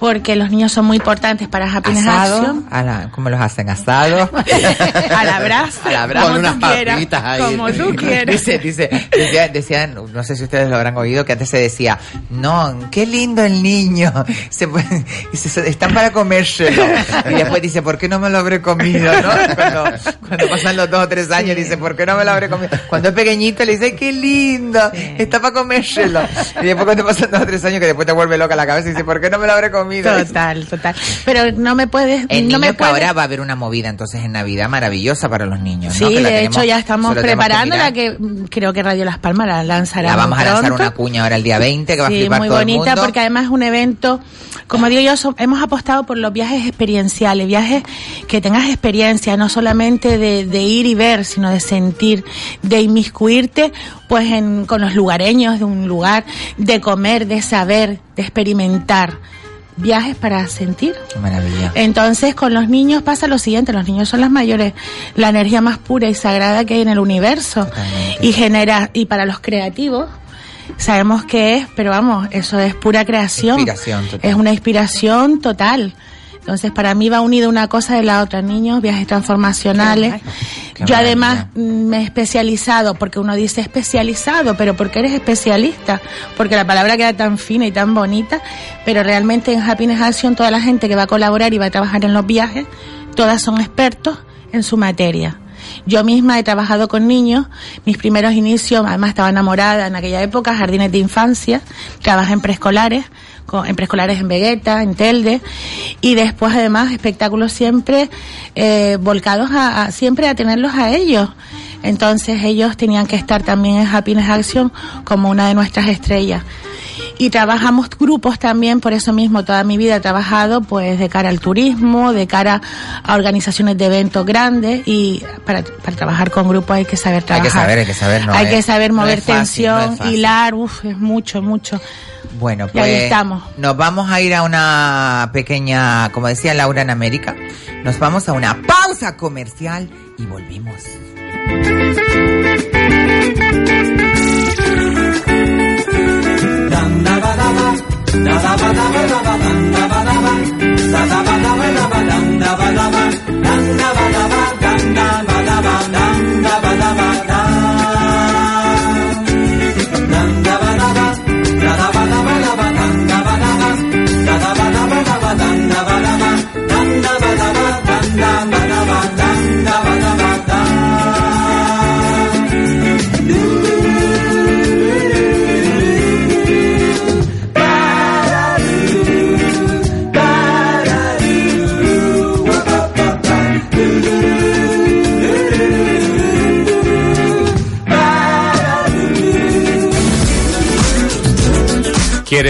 Porque los niños son muy importantes para Happiness asado, Action. a la, ¿cómo los hacen? Asado. A la brasa, A la brasa. Con unas tú quieras, papitas ahí. como tú quieras. Dice, dice, decía- decían, no sé si ustedes lo habrán oído, que antes se decía, no, qué lindo el niño, se, puede- dice, "se- están para comérselo. Y después dice, ¿por qué no me lo habré comido? ¿no? Cuando, cuando pasan los dos o tres años, dice, ¿por qué no me lo habré comido? Cuando es pequeñito, le dice, qué lindo, está para comérselo. Y después cuando pasan dos o tres años, que después te vuelve loca la cabeza, y dice, ¿por qué no me lo habré comido? Total, total. Pero no me puedes, El no niño me que puedes. ahora va a haber una movida entonces en Navidad maravillosa para los niños. Sí, ¿no? Que la de tenemos- hecho ya estamos que preparándola, mirar. que mm, creo que Radio Las Palmas la lanzará La vamos a lanzar una cuña ahora el día 20 que va a flipar muy todo el bonita mundo. porque además es un evento, como digo yo, hemos apostado por los viajes experienciales, viajes que tengas experiencia, no solamente de, de ir y ver, sino de sentir, de inmiscuirte pues en, con los lugareños de un lugar, de comer, de saber, de experimentar. Viajes para sentir. Qué maravilla. Entonces, con los niños pasa lo siguiente, los niños son las mayores, la energía más pura y sagrada que hay en el universo. Y genera, y para los creativos, sabemos que es, pero vamos, eso es pura creación. Es una inspiración total. Entonces, para mí va unido una cosa de la otra, niños, viajes transformacionales. Qué Yo además me he especializado, porque uno dice especializado, pero porque eres especialista, porque la palabra queda tan fina y tan bonita, pero realmente en Happiness Action toda la gente que va a colaborar y va a trabajar en los viajes, todas son expertos en su materia. Yo misma he trabajado con niños, mis primeros inicios, además estaba enamorada en aquella época, jardines de infancia, trabajé en preescolares, en preescolares en Vegueta, en Telde, y después además espectáculos siempre eh, volcados a, a- siempre a tenerlos a ellos. Entonces ellos tenían que estar también en Happiness Action como una de nuestras estrellas. Y trabajamos grupos también, por eso mismo toda mi vida he trabajado pues de cara al turismo, de cara a organizaciones de eventos grandes y para, para trabajar con grupos hay que saber Hay trabajar. que saber, hay que saber, no Hay es- que saber no mover fácil, no tensión, fácil. hilar, uff, es mucho, mucho. Bueno, Y ahí pues estamos. nos vamos a ir a una pequeña, como decía Laura en América, nos vamos a una pausa comercial y volvimos.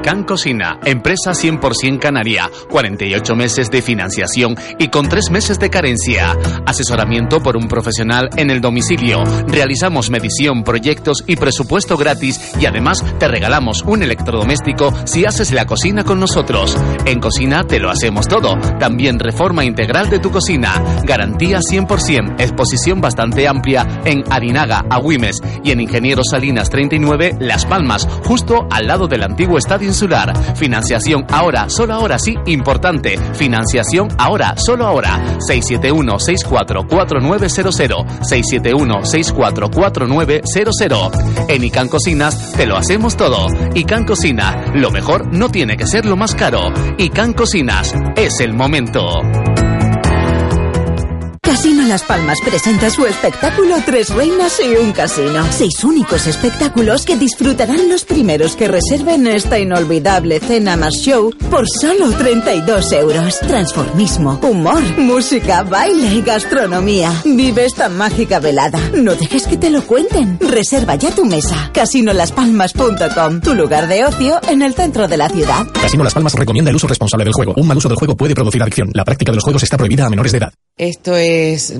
ICANN Cocina, empresa 100% canaria, 48 meses de financiación y con 3 meses de carencia. Asesoramiento por un profesional en el domicilio. Realizamos medición, proyectos y presupuesto gratis y además te regalamos un electrodoméstico si haces la cocina con nosotros. En cocina te lo hacemos todo. También reforma integral de tu cocina. Garantía 100%. Exposición bastante amplia en Arinaga, Agüimes y en Ingeniero Salinas 39, Las Palmas, justo al lado del antiguo Estadio Insular. Financiación ahora, solo ahora sí, importante. Financiación ahora, solo ahora. 671-644900. 671-644900. En ICAN Cocinas te lo hacemos todo. ICAN Cocina, lo mejor no tiene que ser lo más caro. ICAN Cocinas, es el momento. Las Palmas presenta su espectáculo Tres Reinas y un Casino. Seis únicos espectáculos que disfrutarán los primeros que reserven esta inolvidable cena más show por solo 32 euros. Transformismo, humor, música, baile y gastronomía. Vive esta mágica velada. No dejes que te lo cuenten. Reserva ya tu mesa. Casinolaspalmas.com, tu lugar de ocio en el centro de la ciudad. Casino Las Palmas recomienda el uso responsable del juego. Un mal uso del juego puede producir adicción. La práctica de los juegos está prohibida a menores de edad. Esto es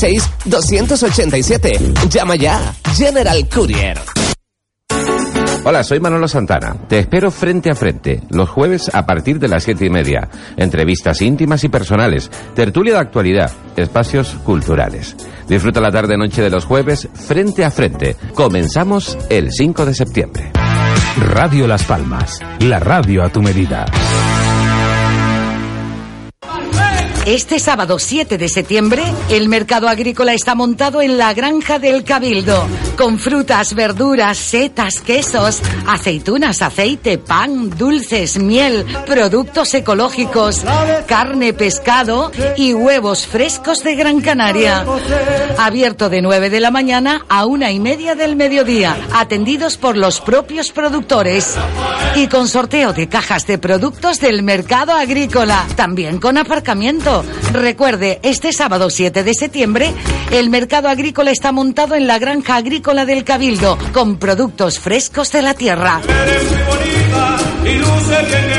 902-196-287. Llama ya. General Courier. Hola, soy Manolo Santana. Te espero frente a frente, los jueves a partir de las siete y media. Entrevistas íntimas y personales, tertulia de actualidad, espacios culturales. Disfruta la tarde-noche de los jueves frente a frente. Comenzamos el 5 de septiembre. Radio Las Palmas, la radio a tu medida. Este sábado 7 de septiembre, el mercado agrícola está montado en la Granja del Cabildo, con frutas, verduras, setas, quesos, aceitunas, aceite, pan, dulces, miel, productos ecológicos, carne, pescado y huevos frescos de Gran Canaria. Abierto de 9 de la mañana a una y media del mediodía, atendidos por los propios productores. Y con sorteo de cajas de productos del mercado agrícola, también con aparcamiento. Recuerde, este sábado 7 de septiembre, el mercado agrícola está montado en la granja agrícola del Cabildo, con productos frescos de la tierra. y luce bien el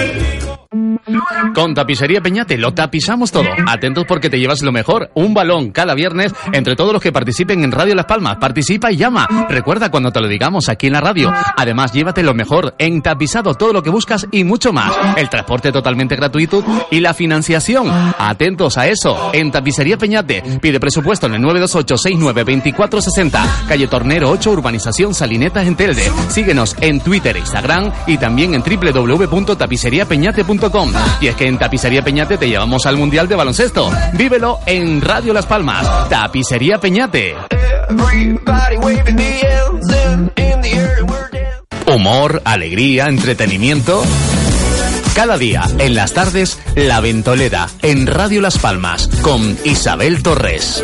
Con Tapicería Peñate lo tapizamos todo. Atentos porque te llevas lo mejor. Un balón cada viernes entre todos los que participen en Radio Las Palmas. Participa y llama. Recuerda cuando te lo digamos aquí en la radio. Además, llévate lo mejor en tapizado, todo lo que buscas y mucho más. El transporte totalmente gratuito y la financiación. Atentos a eso. En Tapicería Peñate. Pide presupuesto en el 928-69-2460. Calle Tornero 8, Urbanización Salinetas en Telde. Síguenos en Twitter e Instagram y también en www.tapiceriapeñate.com. Y es que en Tapicería Peñate te llevamos al Mundial de Baloncesto. Vívelo en Radio Las Palmas. Tapicería Peñate. Humor, alegría, entretenimiento. Cada día, en las tardes, La Ventolera, en Radio Las Palmas, con Isabel Torres.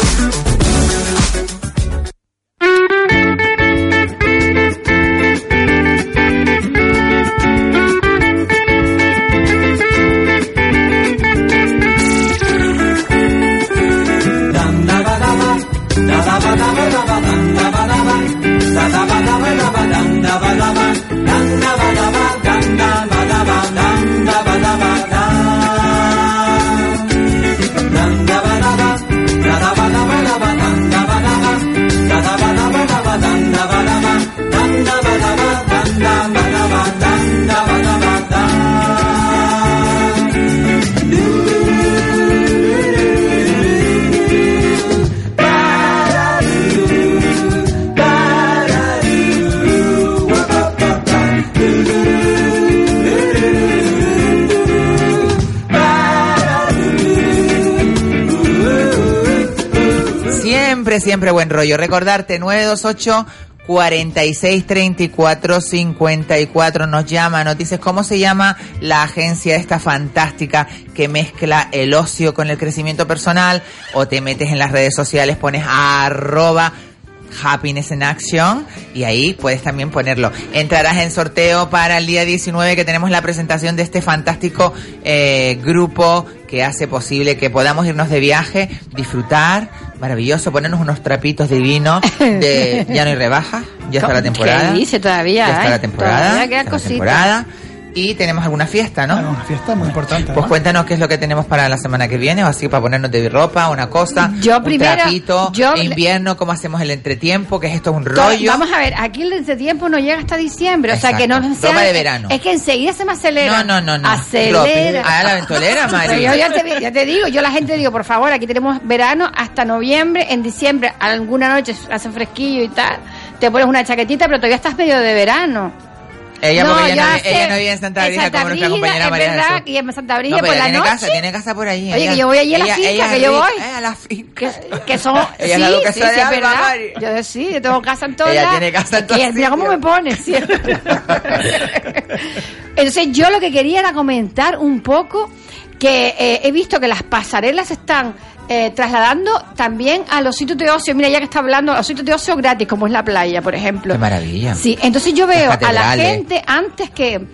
Siempre, buen rollo. Recordarte, 928 46 34 54 nos llama, nos dices cómo se llama la agencia esta fantástica que mezcla el ocio con el crecimiento personal o te metes en las redes sociales, pones arroba Happiness in Action y ahí puedes también ponerlo. Entrarás en sorteo para el día 19 que tenemos la presentación de este fantástico eh, grupo que hace posible que podamos irnos de viaje, disfrutar, maravilloso, ponernos unos trapitos divinos de ya no hay rebaja, ya está la temporada. ¿Qué dice todavía? Ya está eh? la temporada. Todavía queda está la cosita. temporada. Y tenemos alguna fiesta, ¿no? Una fiesta muy importante. Pues cuéntanos qué es lo que tenemos para la semana que viene, o así para ponernos de ropa, una cosa, Yo un primero- trapito, yo- invierno, cómo hacemos el entretiempo, que es esto es un rollo. Vamos a ver, aquí el de tiempo no llega hasta diciembre, o sea que no sea- Ropa de verano. Es que enseguida se me acelera. No, no, no, no. Acelera. Ropa. Ah, la ventolera, yo ya te, ya te digo, yo a la gente digo, por favor, aquí tenemos verano hasta noviembre, en diciembre alguna noche hace fresquillo y tal, te pones una chaquetita, pero todavía estás medio de verano. Ella, No, porque ella, no, sé. ella no vive en Santa Santa como nuestra compañera es María verdad, Jesús. y en Santa Brígida No, por ella la tiene noche. casa, tiene casa por ahí. Oye, ella- que yo voy allí a la ella- finca, ella que yo voy. eh, a la finca. Que, que son, Ella sí, es la sí, de sí, es verdad. Yo sí, yo tengo casa en todos Ella tiene casa en que Mira cómo me pone, ¿cierto? Entonces yo lo que quería era comentar un poco que eh, he visto que las pasarelas están eh, trasladando también a los sitios de ocio. Mira, ya que está hablando, a los sitios de ocio gratis, como es la playa, por ejemplo. Qué maravilla. Sí, entonces yo veo a la gente antes que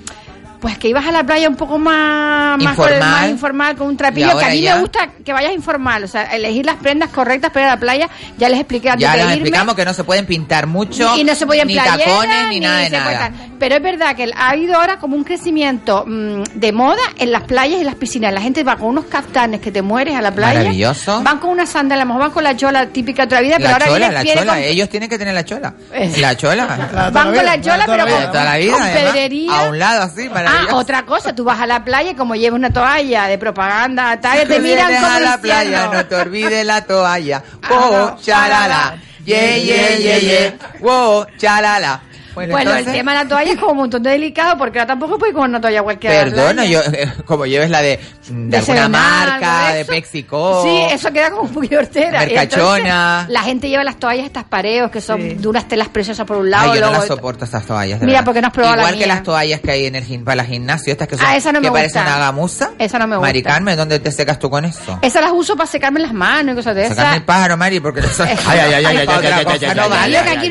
pues que ibas a la playa un poco más más, Informal. más informal con un trapillo que ahora a mí ya- me gusta que vayas informal o sea elegir las prendas correctas para ir a la playa ya les expliqué antes Ya de les irme explicamos que no se pueden pintar mucho. y no se podían ni playeras, tacones, ni, nada de nada. Pero es verdad que ha habido ahora como un crecimiento mm, de moda en las playas y las piscinas. La gente va con unos caftanes que te mueres a la playa. Maravilloso. Van con una sandala, a lo mejor van con la chola típica de otra vida, pero La ahora chola, viene la chola. con- Ellos tienen que tener la chola. Eh. La chola. Van con la chola, pero con, toda la vida, con pedrería. A un lado así, maravilloso. Ah, otra cosa, tú vas a la playa y como llevas una toalla de propaganda, tal, te miran como a la playa, no te olvides la toalla. Ah, no, chalala. Yeah, yeah, yeah, yeah. Wow, chalala. Bueno, Bueno, entonces, el tema de la toalla es como un montón de delicado porque ahora tampoco puedes con una toalla cualquiera. la Perdona, yo, eh, como lleves la de, de, De alguna marca, algo de. PepsiCo. Sí, eso queda como un poquito hortera. Mercachona. entonces, La gente lleva las toallas estas pareos que son de unas telas preciosas por un lado. Ay, yo no las soporto estas toallas. de Mira, verdad. porque no has probado la Igual que mía. las toallas que hay en el gim- para el gimnasio, estas que son Ah, esa no que me parecen gusta. una gamuza. Esa no me gusta. Mari Carmen, ¿dónde te secas tú con eso? Esas las uso para secarme las manos y cosas de Sacarme esas. el pájaro, Mari, porque eso Ay, ay, ay, ay, ay, ay, ay, cosa ay, ay, no ay, vale. ay, que aquí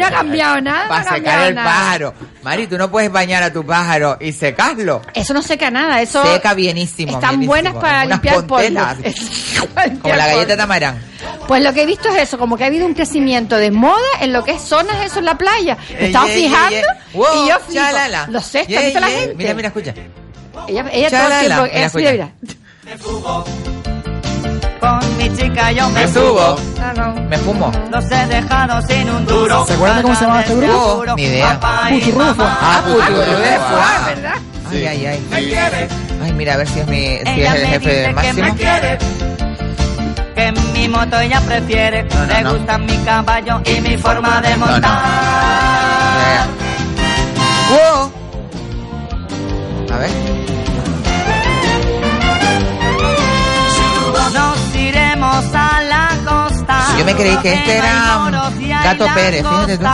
pájaro. Mari, tú no puedes bañar a tu pájaro y secarlo. Eso no seca nada, eso Seca bienísimo. están bienísimo. buenas para Unas limpiar polvo. Como la galleta tamarán. Pues lo que he visto es eso, como que ha habido un crecimiento de moda en lo que es zonas eso en la playa. Me estaba yeah, fijando yeah. Wow, y yo flipo. chalala. Cestos, Yeah, ¿viste la gente? Mira, mira, escucha. Ella, ella todo el Chalala. tiempo, ella mira. Con mi chica yo me, Me subo. Me fumo. Los he dejado sin un duro. ¿Se acuerdan cómo se llamaba este grupo? Ni idea. Puturrufo. Ah, Puturrufo. Ah, ¿verdad? Ay, ay, ay. Ay, mira, a ver si es, mi, si es el me jefe dice que máximo. me quiere. Que mi moto ella prefiere. no, Le no. gusta mi caballo y mi forma de montar. ¡Wow! A ver. A la costa. Yo me creí que este era mm, Gato Pérez, fíjate tú.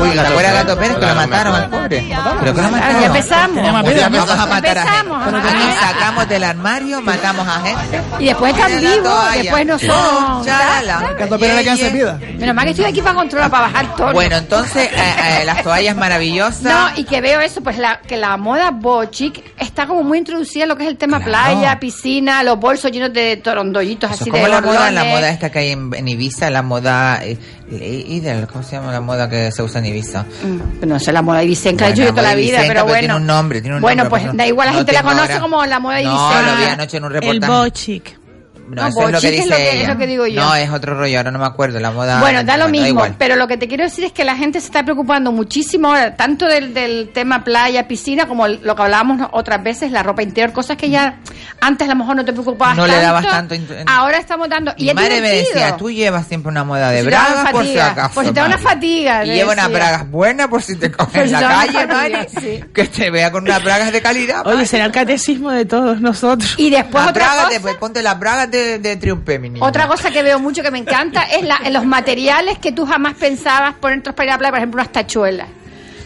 Uy, ¿te acuerdas de Gato Pérez que lo mataron al pobre? Creo que lo mataron. ya empezamos. Ya vamos a matar a gente. Sacamos del armario, matamos a gente. Y después están vivos, después no son. chala. Gato Pérez le Yeah, servidas. Menos mal que estoy aquí para controlar, para bajar todo. Bueno, entonces, eh, eh, las toallas maravillosas. No, y que veo eso, pues la, que la moda bochic está como muy introducida en lo que es el tema playa, piscina, los bolsos llenos de torondollitos así como de la moda, la gordones. moda esta que hay en Ibiza, la moda eh, Idel, ¿cómo se llama la moda que se usa en Ibiza? Mm, No sé, la moda ibicenca, Bueno, he hecho yo toda la vida, ibicenca, pero bueno. tiene un nombre, tiene un bueno, nombre, pues pero no- da igual, la no gente la conoce ahora. como la moda No, ibicenca. lo vi anoche en un reportaje. El bochic. No, No, eso es lo que bochic es dice lo que- es ella. lo que digo yo. No, es otro rollo, ahora no me acuerdo, la moda... Bueno, da lo mismo, igual. pero lo que te quiero decir es que la gente se está preocupando muchísimo ahora, tanto del, del tema playa, piscina, como lo que hablábamos otras veces, la ropa interior, cosas que ya antes a lo mejor no te preocupabas No le dabas tanto Ahora estamos dando... Y Mi madre me decía, tú llevas siempre una moda de Si te da una bragas por si fatiga, acaso. por si te da una fatiga, Y le lleva unas bragas buenas por si te Por coges en la calle, sí. Que te vea con unas bragas de calidad. Oye, será el catecismo de todos nosotros. Y después Las otra bragas cosa, de- pues, ponte las bragas de, de triunfe, mi niña. otra cosa que veo mucho que me encanta es la, los materiales que tú jamás pensabas poner para ir a la playa, por ejemplo, unas tachuelas.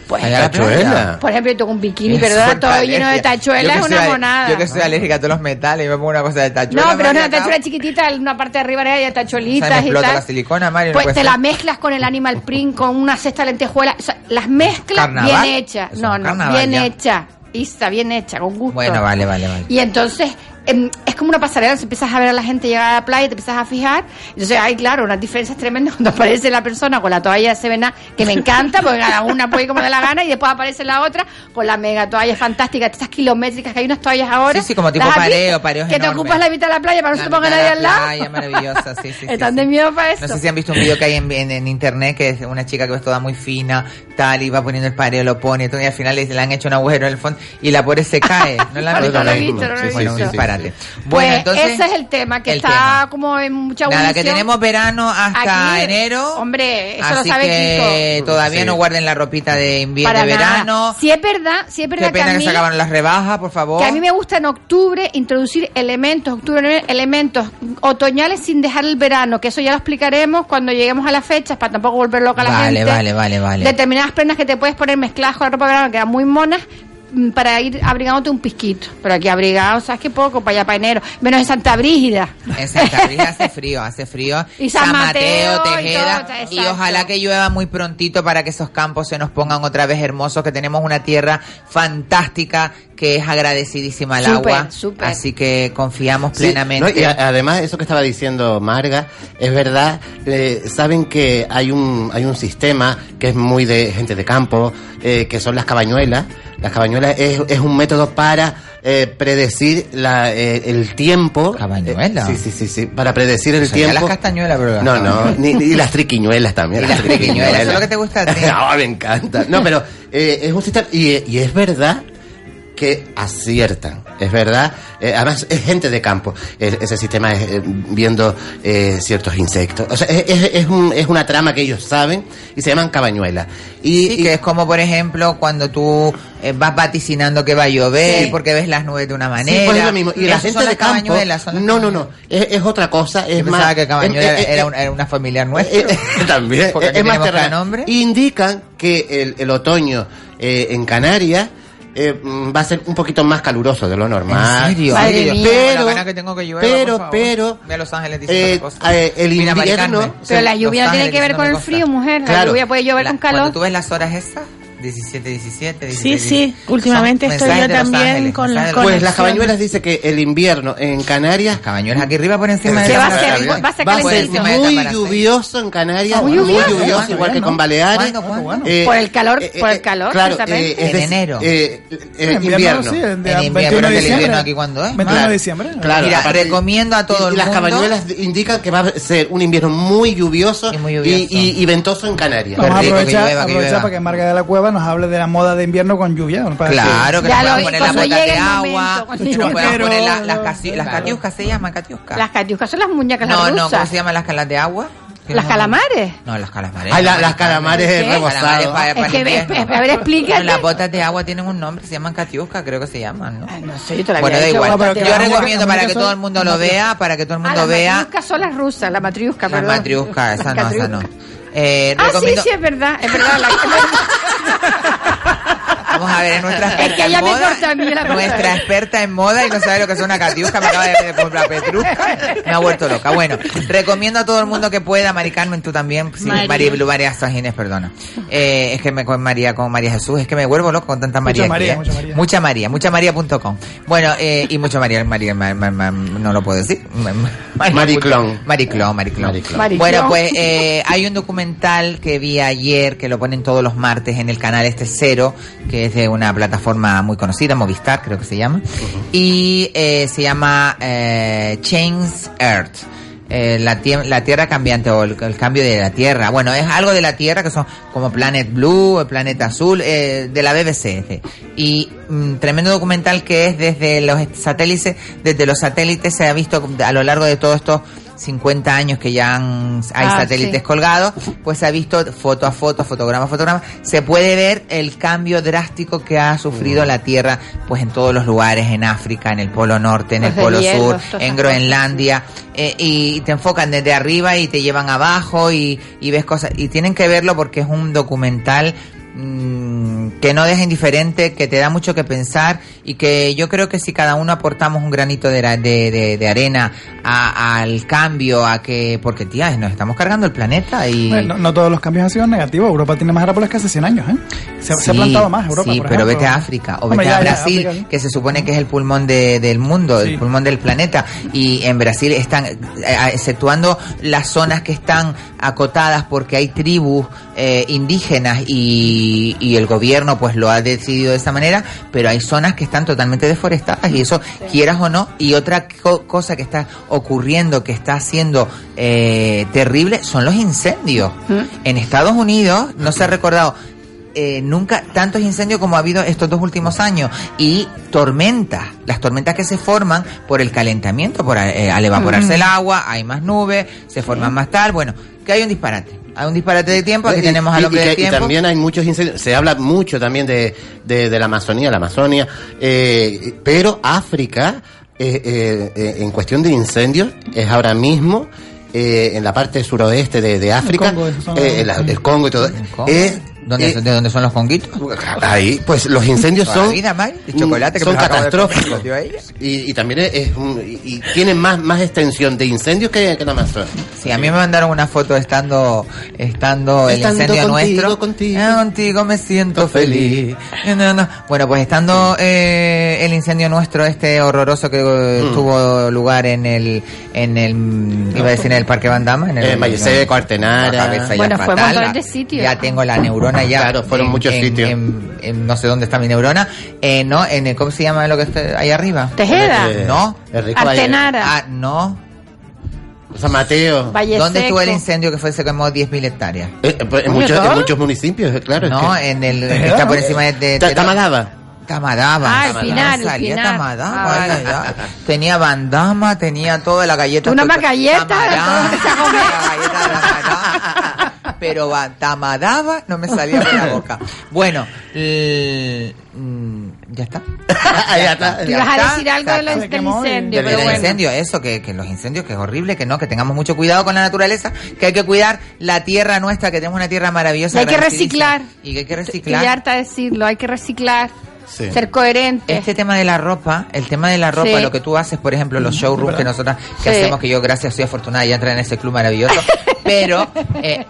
Pues, playa. por ejemplo, yo tengo un bikini, Es ¿verdad? Todo lleno de tachuelas, es una al- monada. Yo que soy alérgica a todos los metales y me pongo una cosa de tachuela. No, pero una tachuela chiquitita, en una parte de arriba hay de Se me tachuelitas y tal. la silicona, Mari. no Pues te ser. la mezclas con el animal print, con una cesta de lentejuelas. O sea, las mezclas ¿Carnaval? bien hechas. No, no, carnaval bien ya. hecha. Isa, bien hecha, con gusto. Bueno, vale, vale, vale. Y entonces es como una pasarela, si empiezas a ver a la gente llegar a la playa, te empiezas a fijar. Entonces hay, claro, unas diferencias tremendas cuando aparece la persona con la toalla de Sevena, que me encanta, porque cada una puede ir como de la gana, y después aparece la otra con la mega toalla fantástica, estas kilométricas, que hay unas toallas ahora. Sí, sí, como tipo pareo, pareos Que te ocupas la mitad de la playa para no La se te ponga nadie al lado. playa, maravillosa, sí, sí, Están sí. de miedo para eso. No sé si han visto un video que hay en, en- en internet que es una chica que es toda muy fina, tal, y va poniendo el pareo, lo pone, y al final le, le han hecho un agujero en el fondo y la pobre se cae. ¿No la han No visto? lo he visto, no lo he Bueno, Pues Bueno, entonces, ese es el tema, que el está tema. como en mucha nada, que ebullición. tenemos verano hasta Aquí, enero. Hombre, eso lo Así sabe que Kiko. todavía Sí. no guarden la ropita de invierno, Para de nada. verano. Si es verdad, si es verdad Qué pena que a que mí, se acabaron las rebajas, por favor. que a mí me gusta en octubre introducir elementos, octubre elementos otoñales sin dejar el verano, que eso ya lo explicaremos cuando lleguemos a las fechas para tampoco volver loca a la Vale, gente. vale, vale, vale. Determinadas prendas que te puedes poner mezcladas con la ropa de verano que eran muy monas para ir abrigándote un pisquito. Pero aquí abrigado, ¿sabes qué poco? Para allá, para enero. Menos en Santa Brígida. En Santa Brígida hace frío, hace frío. Y San Mateo Tejeda. todo, Y, ojalá que llueva muy prontito para que esos campos se nos pongan otra vez hermosos, que tenemos una tierra fantástica que es agradecidísima al agua. súper. Así que confiamos Sí, plenamente. no, y a- además, eso que estaba diciendo Marga, es verdad, eh, saben que hay un, hay un sistema que es muy de gente de campo, eh, que son las cabañuelas. Las cabañuelas es, es un método para eh, predecir la, eh, el tiempo. ¿Cabañuela? sí, sí, sí, sí, para predecir el O sea, ya tiempo. las castañuelas, pero las No, no, cabañuelas. ni, ni las triquiñuelas también. Y las triquiñuelas, ¿eso es lo que te gusta a ti? Ah, me encanta. No, pero eh, es un sistema, y, y es verdad que aciertan, es verdad. Eh, además, es gente de campo. Ese sistema es eh, viendo eh, ciertos insectos. O sea, es, es- un- es una trama que ellos saben y se llaman cabañuelas. Y, Sí, que es como, por ejemplo, cuando tú eh, vas vaticinando que va a llover Sí. porque ves las nubes de una Sí, manera. pues es lo mismo. Y la gente de campo. cabañuelas, son las No, no, no. Es, otra cosa. Es Yo más. que Cabañuela era, una, era una familiar nuestra. también. Porque es, más nombre. Indican que el, el otoño en Canarias eh, mm, va a ser un poquito más caluroso de lo normal. ¿En serio? Madre mía. Pero, La que tengo que llueva, por pero, favor. pero, Ve a Los Ángeles eh, eh, el Mira, invierno. Pero la lluvia no tiene que ver con el frío, mujer. La Claro. lluvia puede llover La- con Cuando calor. tú ves las horas esas, 17, 17, Sí, 17. sí, últimamente Son estoy yo de también Ángeles, con las de Pues las cabañuelas dice que el invierno en Canarias. Cabañuelas aquí arriba por encima de de va ser, va a ser Va a ser de muy lluvioso en Canarias, muy muy lluvioso. lluvioso, Ah, igual que con Baleares. ¿Cuándo, cuándo? Eh, por el calor, eh, por eh, el calor, claro, eh, es En de- enero. eh, eh, En invierno. invierno, sí, de En 21 invierno, de invierno aquí cuándo es. 21 de diciembre. Claro, Mira, aparte- recomiendo a todo el y las mundo. cabañuelas indican que va a ser un invierno muy lluvioso y, muy lluvioso. ventoso en Canarias. Vamos a aprovechar, para que Marga de la Cueva nos hable de la moda de invierno con lluvia. para Claro, que Ya nos puedan poner las botas de agua, momento, cuando que nos llegue- puedan poner la- Pero- las, casi- las catiuscas, se llaman catiuscas. Las catiuscas son las muñecas las No, no. ¿cómo se llaman las calas de agua? ¿Las calamares? No, las calamares. Ay, la- las calamares Es que, el invierno. es- a ver, explícate. Las botas de agua tienen un nombre, se llaman catiuscas, creo que se llaman, ¿no? No sé, yo Bueno, da igual. Yo recomiendo para que todo el mundo lo vea, para que todo el Ah, mundo las vea. matriuscas son las rusas, la matriusca, La perdón. matriusca, esa no, esa no. Eh, Ah, sí, sí, es verdad, es verdad. la- Vamos a ver, es nuestra Es experta que en ella me moda. corta a mí la Nuestra experta en moda y no sabe lo que es una catiusca, me acaba de comprar petrusca. Me ha vuelto loca. Bueno, recomiendo a todo el mundo que pueda, Mari Carmen, tú también. Sí, María. María Blue, María Sajines, perdona. Eh, es que me con María, con María Jesús, es que me vuelvo loco con tanta María. María, aquí, ¿eh? mucha María. Mucha María, muchaMaría.com. Bueno, eh, y mucho María, María, ma- ma- ma- no lo puedo decir. Mariclón. Mariclón. Mariclón. Bueno, pues eh, hay un documental que vi ayer que lo ponen todos los martes en el canal este Cero, que es de una plataforma muy conocida, Movistar creo que se llama, y eh, se llama eh, Change Earth. eh, la, la Tierra cambiante o el, cambio de la Tierra. Bueno, es algo de la Tierra que son como Planet Blue, Planeta Azul, eh, de la BBC. Y mm, tremendo documental que es desde los satélites, desde los satélites se ha visto a lo largo de todos estos 50 años que ya han- hay Ah, satélites sí. colgados, pues se ha visto foto a foto, fotograma a fotograma, se puede ver el cambio drástico que ha sufrido la Tierra, pues en todos los lugares, en África, en el Polo Norte, en el Polo hielo, Sur, en Groenlandia, eh, y te enfocan desde arriba y te llevan abajo y, y ves cosas, y tienen que verlo porque es un documental mm, que no deja indiferente, que te da mucho que pensar y que yo creo que si cada uno aportamos un granito de, de, de- de arena a- al cambio, a que, porque tía, nos estamos cargando el planeta y... Bueno, no, no todos los cambios han sido negativos. Europa tiene más árboles que hace 100 años, ¿eh? Se, se ha plantado más Europa, Sí, por pero vete a África o vete a ya, Brasil, África, que se supone que es el pulmón de- del mundo, el pulmón del planeta. Y en Brasil están, eh, exceptuando las zonas que están acotadas porque hay tribus eh, indígenas y, y el gobierno pues lo ha decidido de esa manera, pero hay zonas que están totalmente deforestadas y eso quieras o no. Y otra co- cosa que está ocurriendo, que está siendo eh, terrible, son los incendios. En Estados Unidos no se ha recordado eh, nunca tantos incendios como ha habido estos dos últimos años y tormentas, las tormentas que se forman por el calentamiento, por eh, al evaporarse el agua, hay más nubes, se forman más tal, bueno, que hay un disparate, hay un disparate de tiempo, aquí Y- tenemos al y- hombre y, que- y tiempo. también hay muchos incendios. Se habla mucho también de, de, de la Amazonía, la Amazonia. eh, pero África, eh, eh, eh, en cuestión de incendios, es ahora mismo. eh, en la parte suroeste de, de África, Congo, eh, la- el Congo y todo. Congo. ¿Dónde, eh, ¿De dónde son los conguitos? Ahí, pues los incendios son. vida, de chocolate que de catastróficos. Y, y también es, un- y, y tienen más, más extensión de incendios que, que la Amazonia. Sí, a mí me mandaron una foto estando estando el incendio contigo, nuestro. contigo. Ah, contigo me siento feliz. No, no, no. Bueno, pues estando eh, el incendio nuestro este horroroso que eh, Mm. tuvo lugar en el en el iba a decir en el Parque Bandama, en el En Valle Seco, Artenara. la cabeza ya Bueno, fue un fatal, de sitios. Ya tengo la neurona ya. Claro, fueron en- muchos en- sitios. en- en no sé dónde está mi neurona. Eh, no, en el, ¿cómo se llama lo que está ahí arriba? Tejeda. No. Artenara. Ah, no. San Mateo. Valle ¿Dónde estuvo el incendio que fue se quemó 10.000 hectáreas? Eh, eh, pues, en, muchos, en muchos municipios, eh, claro. es No, que- en el que está por encima de, de, Ta- de- Tamadaba. Tamadaba. Ah, el final, el final. Tamadaba, Ah, ay, vale. ay, ay. Tenía bandama, tenía toda la galleta. Una más galleta, galleta. Pero va, tamadaba no me salía por la boca. Bueno, l- mm, ya está. Ya está. Tú ibas a está, decir algo ya de los- del incendio, pero bueno. incendio, eso, que, que los incendios, que es horrible, que no, que tengamos mucho cuidado con la naturaleza, que hay que cuidar la tierra nuestra, que tenemos una tierra maravillosa. Y hay que reciclar. Y que hay que Estoy reciclar. harta de decirlo, hay que reciclar, Sí. ser coherente. Este tema de la ropa, el tema de la ropa, Sí. lo que tú haces, por ejemplo, los showrooms que nosotras que Sí. hacemos, que yo gracias soy afortunada y entré en ese club maravilloso, pero eh,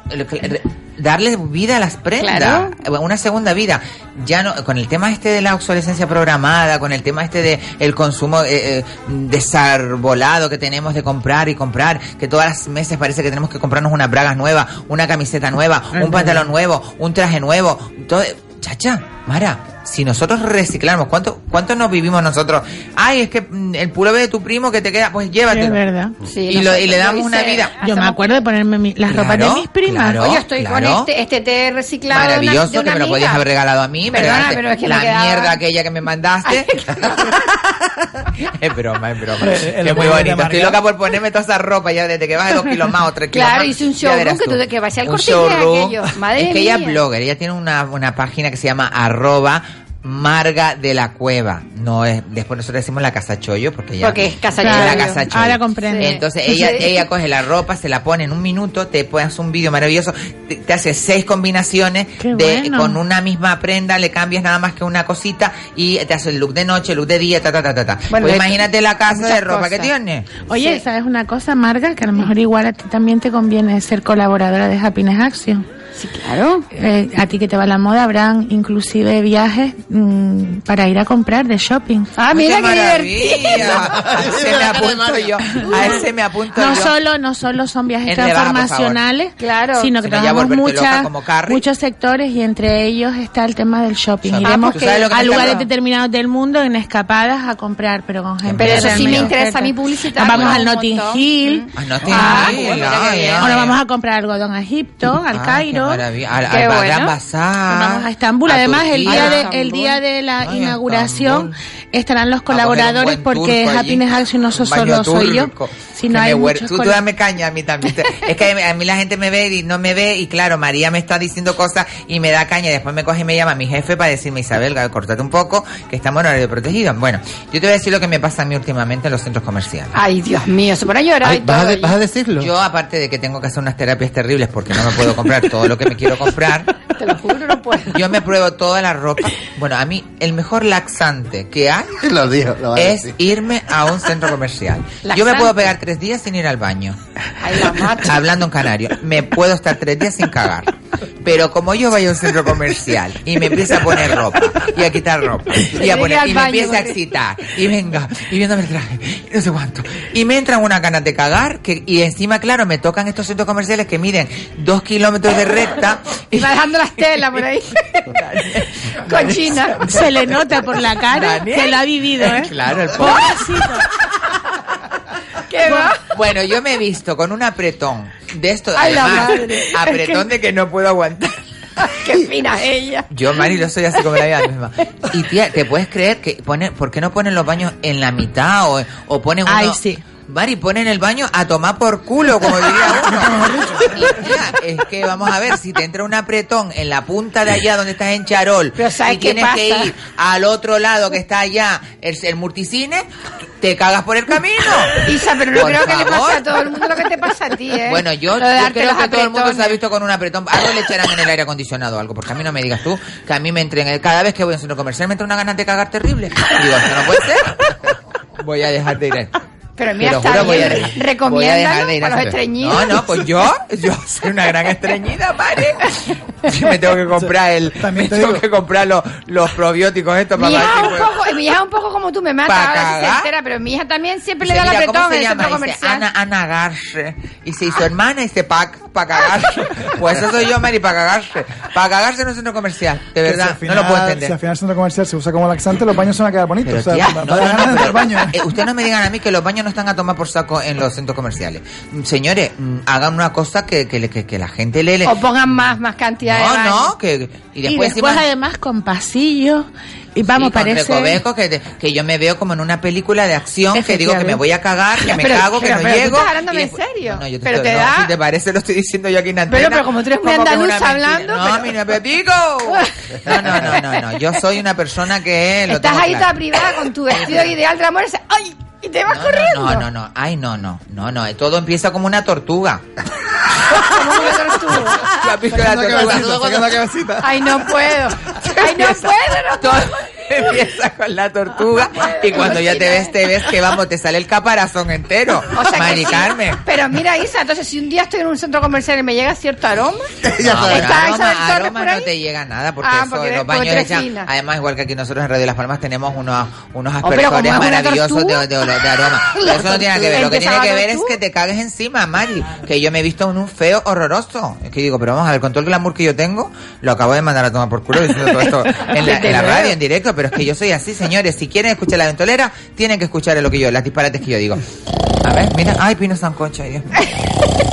darle vida a las prendas, una segunda vida. Ya no, con el tema este de la obsolescencia programada, con el tema este de el consumo eh, eh, desarbolado que tenemos de comprar y comprar, que todas las meses parece que tenemos que comprarnos unas bragas nuevas, una camiseta nueva, un pantalón nuevo, un traje nuevo, todo, chacha, Mara, si nosotros reciclamos, ¿cuánto, cuánto nos vivimos nosotros? Ay, es que mm, el pullover de tu primo que te queda, pues llévatelo. Es verdad. y, lo- y le damos una vida. Yo me acuerdo de ponerme mi- las ropas de mis primas. claro, Oye, estoy con este, este té reciclado de una- Maravilloso, de una que me lo amiga. podías haber regalado a mí. me Perdona, regalaste pero es que la quedaba- mierda aquella que me mandaste. es broma, es broma. Es muy bonito. Estoy loca por ponerme toda esa ropa ya desde que baje dos kilos más o tres kilos Claro, más. hice un showroom que, tú. que vaya al corte aquello. Madre es que ella es blogger, ella tiene una, una página que se llama arroba Marga de la Cueva. No es, después nosotros decimos la casa chollo porque ella Porque es casa la casa chollo. Ahora comprendo. Entonces ella, ella coge la ropa, se la pone en un minuto, te pones un vídeo maravilloso, te, te hace seis combinaciones Qué de bueno. con una misma prenda, le cambias nada más que una cosita y te hace el look de noche, el look de día, ta ta ta ta. ta. Bueno, pues imagínate la casa de ropa que tiene. Oye, Sí. ¿sabes una cosa, Marga? Que a lo mejor igual a ti también te conviene ser colaboradora de Happiness Action. Sí, claro. Eh, a ti que te va la moda, habrán inclusive viajes mm, para ir a comprar de shopping. Ah, mira qué divertido. A ese me apunto yo. A ese me apunto No yo. solo, no solo son viajes transformacionales, Claro. sino que loca muchas, muchos sectores y entre ellos está el tema del shopping. Iremos Ah, ¿tú sabes lo que a lugares determinados del mundo en escapadas a comprar, pero con gente Pero eso sí me interesa mí publicitarlo Vamos al Notting. Hill. Ah, no te Ah, bueno, ay. Ahora vamos a comprar algodón a Egipto, al Ah, Cairo. Qué maravilla. Al, bueno. Gran Bazar. Vamos a Estambul. a Además, el día, de, Estambul. el día de la Ay, inauguración Estambul. estarán los A colaboradores buen porque. Happiness Action no solo soy yo, hay muchos Tú, tú dame caña a mí también. es que a mí la gente me ve y no me ve y claro, María me está diciendo cosas y me da caña después me coge y me llama mi jefe para decirme, Isabel, cortate un poco, que estamos en horario protegido. Bueno, yo te voy a decir lo que me pasa a mí últimamente en los centros comerciales. Ay, Dios mío, se pone a llorar Ay, y ¿vas, a todo de- allí. vas a decirlo? Yo, aparte de que tengo que hacer unas terapias terribles porque no me puedo comprar todo lo que me quiero comprar, Te lo juro, no puedo. yo me pruebo toda la ropa. Bueno, a mí el mejor laxante que hay lo digo, lo a es decir. irme a un centro comercial. Yo me puedo pegar tres días sin ir al baño. Ay, la macho. Hablando en canario, me puedo estar tres días sin cagar. Pero como yo vaya a un centro comercial y me empieza a poner ropa y a quitar ropa y, a poner, y me empieza a excitar y venga y viéndome el traje y no sé cuánto y me entran unas ganas de cagar que, y encima claro me tocan estos centros comerciales que miden dos kilómetros de recta Y va dejando las telas por ahí. Cochina. Se le nota por la cara Daniel. que lo ha vivido, ¿eh? Claro, el pobre. Pobrecito. ¿Qué va? Bueno, yo me he visto con un apretón de esto, Ay, la además, madre. apretón de que no puedo aguantar. Qué fina ella. Yo, Mari, lo soy así como la vida misma. Y tía, ¿te puedes creer que pone, por qué no ponen los baños en la mitad o, o ponen uno... Ay, sí. Mari, ponen el baño a tomar por culo, como diría uno. Es que vamos a ver, si te entra un apretón en la punta de allá donde estás en Charol Pero ¿sabes y qué tienes que ir al otro lado que está allá, el, el multicine, te cagas por el camino. Isa, pero no Por creo que le pase a todo el mundo lo que te pasa a ti, ¿eh? Bueno, yo, yo creo que todo el mundo se ha visto con un apretón. Algo le echarán en el aire acondicionado o algo, porque a mí no me digas tú que a mí me entren, cada vez que voy a un centro comercial me entra una ganas de cagar terrible. Y digo, esto no puede ser. Voy a dejar de ir. Pero mira, lo está juro, voy a bien. a Recomiéndalo dejar de ir para a los estreñidos. No, no, pues yo, yo soy una gran estreñida, ¿vale? Yo me tengo que comprar el, También me te tengo digo- que comprar los, los probióticos estos Mi para hija, ver si un poco, mi hija un poco como tú, me mata ¿Pa ahora si se cagar? entera, pero mi hija también siempre le da el mira, ¿cómo apretón en el centro comercial. Ana, Ana Garce. Y si su hermana dice pack para cagarse. Pues eso soy yo, Mari, para cagarse. Para cagarse en un centro comercial. De verdad, al final- no lo puedo Si al entender. final el centro comercial se usa como laxante, los baños se van a quedar bonitos. Pero o sea, no, no, no, pero, baño. eh, ustedes no me digan a mí que los baños no están a tomar por saco en los centros comerciales. Señores, mm, hagan una cosa que, que, que, que la gente le... le- O pongan más, más cantidad de No, baños. no, que... Y Y después, después, encima- además con pasillos y vamos, Sí, parece recovecos que, que yo me veo como en una película de acción que digo que me voy a cagar, que me Pero- cago, que pero- no pero tú llego. estás hablándome y en después- serio. No, no, yo te Pero estoy- te no, da- Si te parece, lo estoy diciendo yo aquí en antena. Pero- pero como tú eres muy que mentira. hablando, No, mira, Pepico. No, no, no, no, no. Yo soy una persona que lo Estás ahí claro. toda privada con tu vestido ideal de amor y ¡ay! Y te vas corriendo. No, no, no. Ay, no, no. No, no. Todo empieza como una tortuga. Como una tortuga. ¿Tú has visto la tortuga? cabecita, sacando la cabecita. Ay, no puedo. Ay, no puedo, no puedo. Empieza con la tortuga y cuando ya te ves, te ves que vamos, te sale el caparazón entero. O sea Mari sí. Carmen. Pero mira, Isa, entonces si un día estoy en un centro comercial y me llega cierto aroma, No, ¿está pero Isabel aroma, Torres aroma por no te llega nada porque Ah, eso porque los baños echan- además igual que aquí nosotros en Radio Las Palmas tenemos unos unos Oh, aspersores es una maravillosos de, de, aroma. Pero eso no tiene nada que ver. Lo que tiene que ver es que te cagues encima Mari que yo me he visto en un feo horroroso. Es que digo pero vamos a ver con todo el glamour que yo tengo lo acabo de mandar a tomar por culo diciendo todo esto en la, en la radio en directo pero es que yo soy así señores si quieren escuchar la ventolera tienen que escuchar lo que yo las disparates que yo digo a ver mira ay Pino Sancocho ay, Dios mío.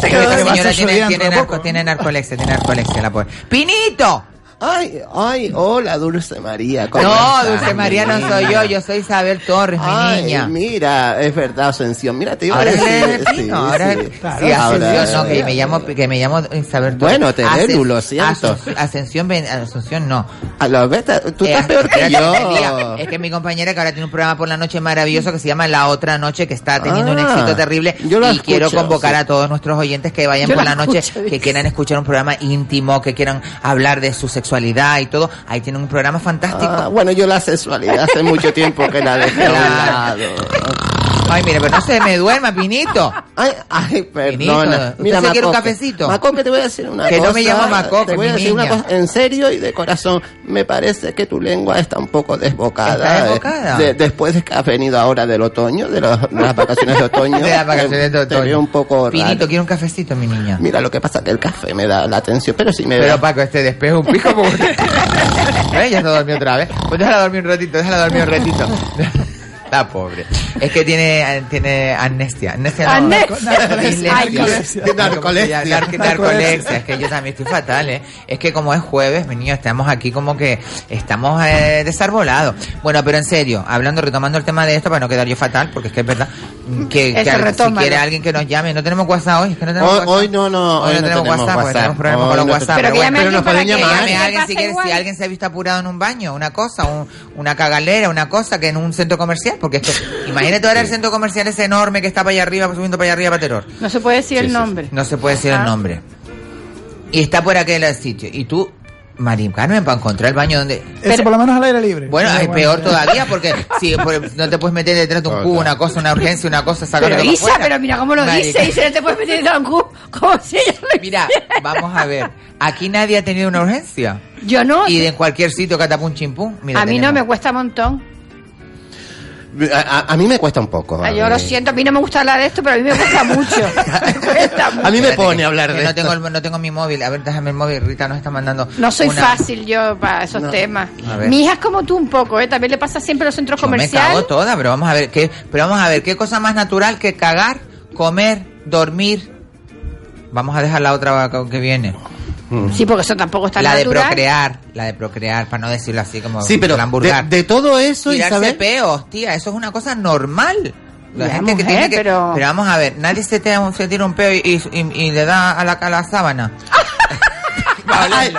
Esta señora tiene, tiene, narco- tiene narcolexia, tiene narcolexia, la pobre. ¡Pinito! Ay, ay, hola, Dulce María. ¿cómo No, estás, Dulce María no soy yo, yo soy Isabel Torres, mi Ay, niña. mira, es verdad, Ascensión. Mira, te iba Ahora a es decir. de sí, ahora sí. es- Claro, sí, ahora- Ascensión, no, que me llamo, que me llamo Isabel Torres. Bueno, Terelu, lo siento. Ascensión, Asunción no. A lo beta, tú estás Eh, peor que yo. mira, Es que mi compañera que ahora tiene un programa por la noche maravilloso que se llama La Otra Noche, que está teniendo un Ah, éxito terrible. yo la y quiero escucho, convocar sí. a todos nuestros oyentes que vayan Yo por la la noche, escucho, que quieran escuchar un programa íntimo, que quieran hablar de su sexualidad y todo. Ahí tienen un programa fantástico. Ah, bueno, yo la sexualidad hace mucho tiempo que la dejé a un lado. Ay, mire, pero no se me duerma, Pinito. Ay, ay, Pinito, perdona. ¿usted se quiere un cafecito? Macoque, te voy a decir una Que cosa. no me llamo Macoque, Te voy a decir una cosa en serio y de corazón. Me parece que tu lengua está un poco desbocada. ¿Está eh, desbocada? de- después de que has venido ahora del otoño, de, los- de las vacaciones de otoño. De las vacaciones de te- Te otoño. veo un poco Pinito, raro. quiero un cafecito, mi niña. Mira, lo que pasa es que el café me da la atención, pero sí me Pero da... Paco, este despejo un pico. ¿Eh? Ya se dormió otra vez. Pues déjala dormir un ratito, déjala dormir un ratito. Está pobre. Es que tiene, tiene amnestia. Amnestia no. Es que yo también estoy fatal, ¿eh? Es que como es jueves, mi niño, estamos aquí como que estamos eh, desarbolados. Bueno, pero en serio, hablando, retomando el tema de esto, para no quedar yo fatal, porque es que es verdad, mm, que, que al- si quiere alguien que nos llame, no tenemos WhatsApp hoy, es que no tenemos Hoy, WhatsApp. hoy no, no, Hoy no tenemos WhatsApp, porque tenemos problemas con los no WhatsApp. Pero, bueno, pero nos pueden que llamar. llame a alguien si, quiere, si alguien se ha visto apurado en un baño, una cosa, un- una cagalera, una cosa, que en un centro comercial, porque esto, imagínate ahora el centro comercial ese enorme que está para allá arriba, subiendo para allá arriba para terror. No se puede decir el nombre. No se puede decir Ah. el nombre. Y está por aquel sitio. Y tú, Marín Carmen, para encontrar el baño donde... Eso por lo menos al aire libre. Bueno, es peor todavía porque si por- no te puedes meter detrás de un cubo, una cosa, una urgencia, una cosa, sacarlo Pero de Isa, pero mira cómo lo dice, Isa, no te puedes meter en un cubo, como si ella lo Mira, vamos a ver. Aquí nadie ha tenido una urgencia. Yo no. Y de en cualquier sitio catapum chimpum. Mira, a mí no me cuesta un montón. A, a- mí me cuesta un poco. Yo lo siento, a mí no me gusta hablar de esto, pero a mí me cuesta mucho. A mí me pone a hablar de no esto. tengo, el- no tengo mi móvil. A ver, déjame el móvil. Rita nos está mandando. No soy una- fácil yo para esos temas. Mi hija es como tú un poco, ¿eh? También le pasa siempre a los centros Yo me comerciales. cago toda, pero vamos a ver qué, pero vamos a ver qué cosa más natural que cagar, comer, dormir. Vamos a dejar la otra que viene. Sí, porque eso tampoco está la de natural. procrear, la de procrear, para no decirlo así como Sí, pero de, de todo eso, Tirarse Isabel... peos, tía, eso es una cosa normal. La Ya, gente que mujer, tiene que... pero- vamos a ver, nadie se, te, se tira un peo y, y- y le da a la, a la sábana.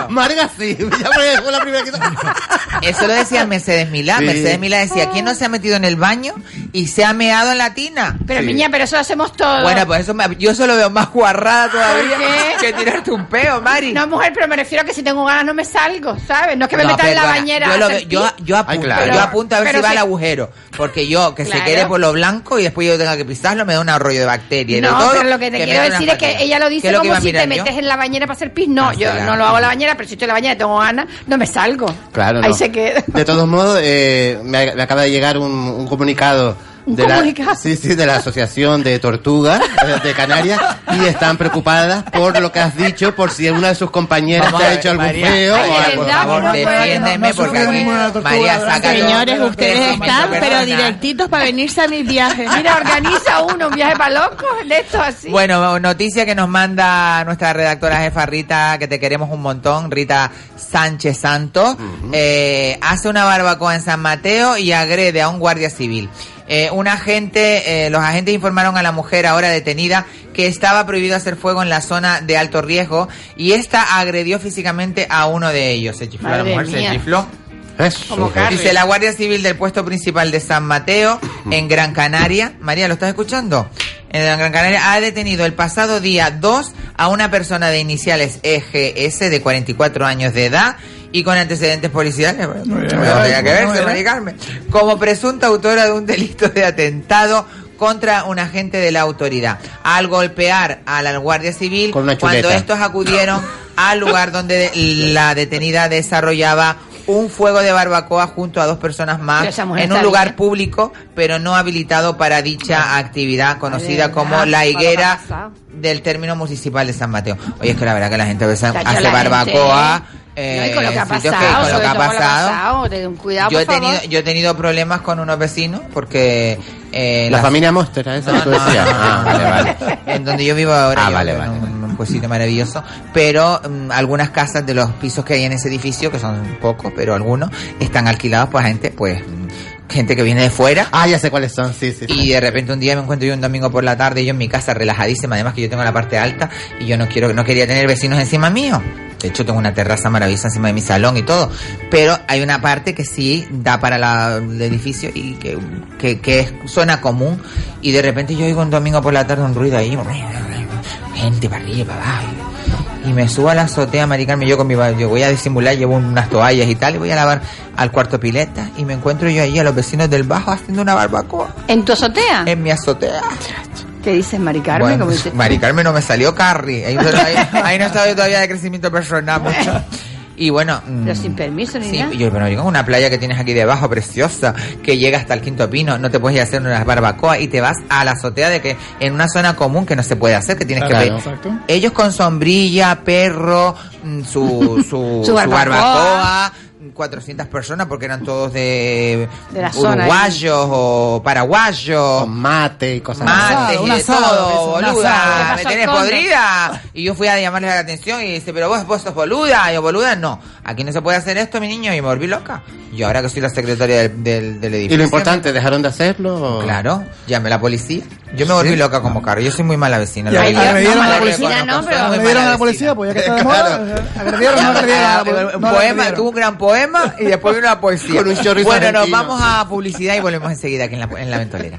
Marga sí, ya fue fue la primera que... Eso lo decía Mercedes Milá. Sí. Mercedes Milá decía, ¿quién no se ha metido en el baño y se ha meado en la tina? Pero niña, pero eso lo hacemos todos. Bueno, pues eso me- yo eso lo veo más guarrada todavía que tirarte un peo, Mari. No, mujer, pero me refiero a que si tengo ganas no me salgo, ¿sabes? No es que me No, meta en la bañera. Yo, lo yo, yo apunto, claro. yo apunto a ver Pero si va si- al agujero. Porque yo, que Claro. se quede por lo blanco y después yo tenga que pisarlo, me da un rollo de bacterias. de No, todo, pero lo que te quiero decir es que ella lo ¿Qué dice como si te yo? metes en la bañera para hacer pis. No, yo claro. no lo hago en la bañera, pero si estoy en la bañera y tengo ganas, no me salgo. Claro, Ahí no. se queda. De todos modos, eh, me, me acaba de llegar un, un comunicado. ¿Un de? La, sí, sí, de la Asociación de Tortugas de Canarias y están preocupadas por lo que has dicho, por si una de sus compañeras Vamos te ha hecho algún María, feo o algo. Por favor, no defiéndeme no- no porque aquí María saca el- Señores, todo. ustedes están, pero perdona. directitos para venirse a mis viajes. Mira, organiza uno un viaje para locos de esto así. Bueno, noticia que nos manda nuestra redactora jefa Rita, que te queremos un montón, Rita Sánchez Santos, eh, hace una barbacoa en San Mateo y agrede a un guardia civil. Eh, un agente, eh, los agentes informaron a la mujer ahora detenida que estaba prohibido hacer fuego en la zona de alto riesgo y esta agredió físicamente a uno de ellos. Se chifló a la mujer, mía. se chifló. Eso. Dice la Guardia Civil del puesto principal de San Mateo, en Gran Canaria. María, ¿lo estás escuchando? En Gran Canaria ha detenido el pasado día 2 a una persona de iniciales EGS de 44 años de edad y con antecedentes policiales. Bueno, bien. no tenía que verse, bien. Mari Carmen. Como presunta autora de un delito de atentado contra un agente de la autoridad al golpear a la Guardia Civil una cuando estos acudieron al lugar donde la detenida desarrollaba un fuego de barbacoa junto a dos personas más en un lugar bien. público pero no habilitado para dicha actividad conocida como lo la higuera del término municipal de San Mateo. Oye, es que la verdad que la gente a veces Chacho, hace la barbacoa. gente, no, y con lo que ha eh, pasado, con lo que ha todo con lo que ha pasado. pasado, ten cuidado, yo he tenido favor. yo he tenido problemas con unos vecinos porque eh, La las- familia Monster, ¿a esa No, que tú no, decías? no, no, Ah, vale, vale. en donde yo vivo ahora Ah, yo vale, vale. un, un pueblito maravilloso pero mm, algunas casas de los pisos que hay en ese edificio que son pocos pero algunos están alquilados por gente pues mm, gente que viene de fuera Ah, ya sé cuáles son, sí, sí. sí. y de repente un día me encuentro yo un domingo por la tarde yo en mi casa relajadísima además que yo tengo la parte alta y yo no quiero no quería tener vecinos encima mío de hecho tengo una terraza maravillosa encima de mi salón y todo pero hay una parte que sí da para la- el edificio y que, que, que es zona común y de repente yo oigo un domingo por la tarde un ruido ahí gente para arriba para abajo y me subo a la azotea, maricarme, yo con mi yo voy a disimular, llevo unas toallas y tal, y voy a lavar al cuarto pileta, y me encuentro yo ahí a los vecinos del bajo haciendo una barbacoa. ¿En tu azotea? En mi azotea. ¿Qué dices, Mari Carmen? Bueno, no me salió Carrie. Ahí, ahí- ahí no estaba yo todavía de crecimiento personal mucho. Y bueno. mm, Pero sin permiso ni Sí, nada. yo, pero digo, una playa que tienes aquí debajo, preciosa, que llega hasta el quinto pino, no te puedes ir a hacer una barbacoa y te vas a la azotea de que en una zona común que no se puede hacer, que tienes Claro. que pedir. Exacto. Ellos con sombrilla, perro, mm, su, su, Su barbacoa. barbacoa, 400 personas porque eran todos de, De la zona ahí. uruguayos o paraguayos. Con mate y cosas Mates y de todo, boluda, me ¿Qué pasó, tenés podrida. Y yo fui a llamarle la atención y dice, pero vos, vos sos boluda. Y yo, boluda, no. Aquí no se puede hacer esto, mi niño. Y me volví loca. Y ahora que soy la secretaria del, del, del edificio. ¿Y lo importante, dejaron de hacerlo? o- Claro, llamé a la policía. Yo me volví ¿Sí? loca como carro. Yo soy muy mala vecina. Ya, la agredieron a la policía, no, no, pero- soy muy ¿Agredieron mala a la policía? Pues ya que está de moda, ¿agredieron no agredieron a la policía? Un poema, tuvo un gran poema y después vino una poesía. Con un chorizo bueno, nos vamos a publicidad y volvemos enseguida aquí en la, en la ventolera.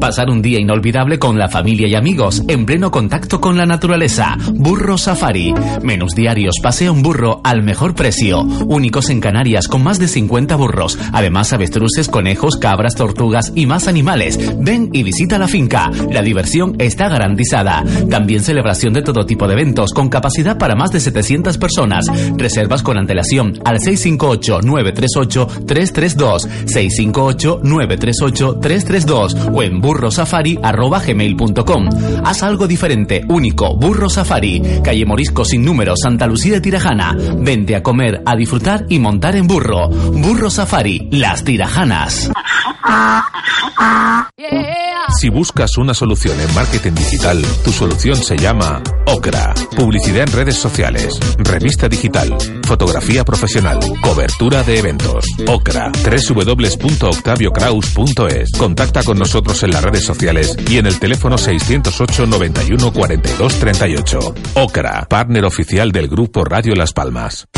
Pasar un día inolvidable con la familia y amigos, en pleno contacto con la naturaleza. Burro Safari. Menús diarios, pasea un burro al mejor precio. Únicos en Canarias, con más de 50 burros. Además, avestruces, conejos, cabras, tortugas y más animales. Ven y visita la finca. La diversión está garantizada. También celebración de todo tipo de eventos, con capacidad para más de 700 personas. Reservas con antelación al 658-938-332. 658-938-332 o en burrosafari.gmail.com. Haz algo diferente, único, Burro Safari, calle Morisco sin número, Santa Lucía de Tirajana. Vente a comer, a disfrutar y montar en burro. Burro Safari, las Tirajanas. Si buscas una solución en marketing digital, tu solución se llama Ocra. Publicidad en redes sociales, revista digital, fotografía profesional, cobertura de eventos. Ocra. www.octaviocraus.es. Contacta con nosotros en las redes sociales y en el teléfono 608 91 42 38. Ocra, partner oficial del grupo Radio Las Palmas.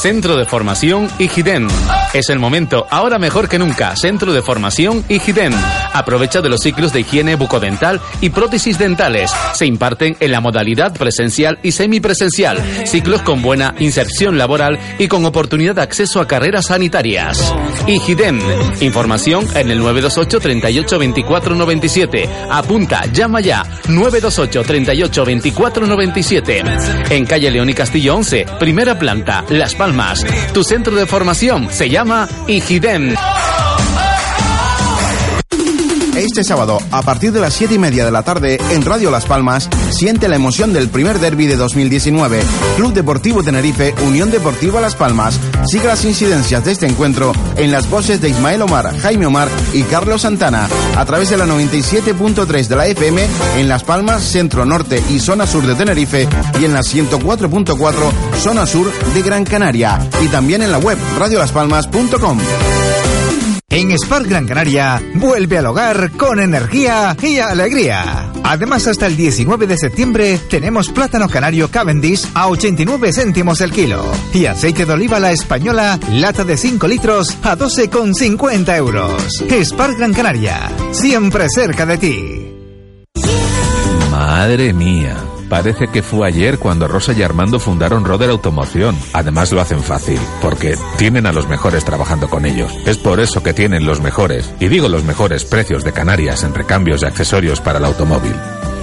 Centro de Formación Igidem. Es el momento, ahora mejor que nunca. Centro de Formación Igidem. Aprovecha de los ciclos de higiene bucodental y prótesis dentales. Se imparten en la modalidad presencial y semipresencial. Ciclos con buena inserción laboral y con oportunidad de acceso a carreras sanitarias. Igidem. Información en el 928 38 24 97. Apunta, llama ya. 928 38 24 97. En calle León y Castillo 11, primera planta, Las Palmas. Tu centro de formación se llama Igidem. Este sábado, a partir de las 7 y media de la tarde, en Radio Las Palmas, siente la emoción del primer derby de 2019. Club Deportivo Tenerife, Unión Deportiva Las Palmas. Sigue las incidencias de este encuentro en las voces de Ismael Omar, Jaime Omar y Carlos Santana, a través de la 97.3 de la FM en Las Palmas, Centro Norte y Zona Sur de Tenerife y en la 104.4 Zona Sur de Gran Canaria y también en la web radiolaspalmas.com. En Spark Gran Canaria, vuelve al hogar con energía y alegría. Además, hasta el 19 de septiembre tenemos plátano canario Cavendish a 89 céntimos el kilo y aceite de oliva la española lata de 5 litros a 12,50 euros. Spark Gran Canaria, siempre cerca de ti. Madre mía. Parece que fue ayer cuando Rosa y Armando fundaron Roder Automoción. Además lo hacen fácil, porque tienen a los mejores trabajando con ellos. Es por eso que tienen los mejores, y digo los mejores precios de Canarias en recambios y accesorios para el automóvil.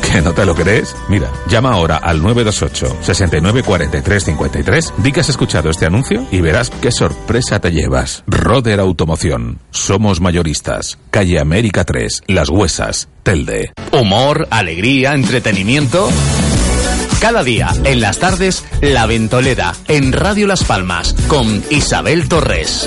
¿Que no te lo crees? Mira, llama ahora al 928 69 43 53, di que has escuchado este anuncio y verás qué sorpresa te llevas. Roder Automoción. Somos mayoristas. Calle América 3, Las Huesas, Telde. Humor, alegría, entretenimiento. Cada día, en las tardes, La Ventolera, en Radio Las Palmas, con Isabel Torres.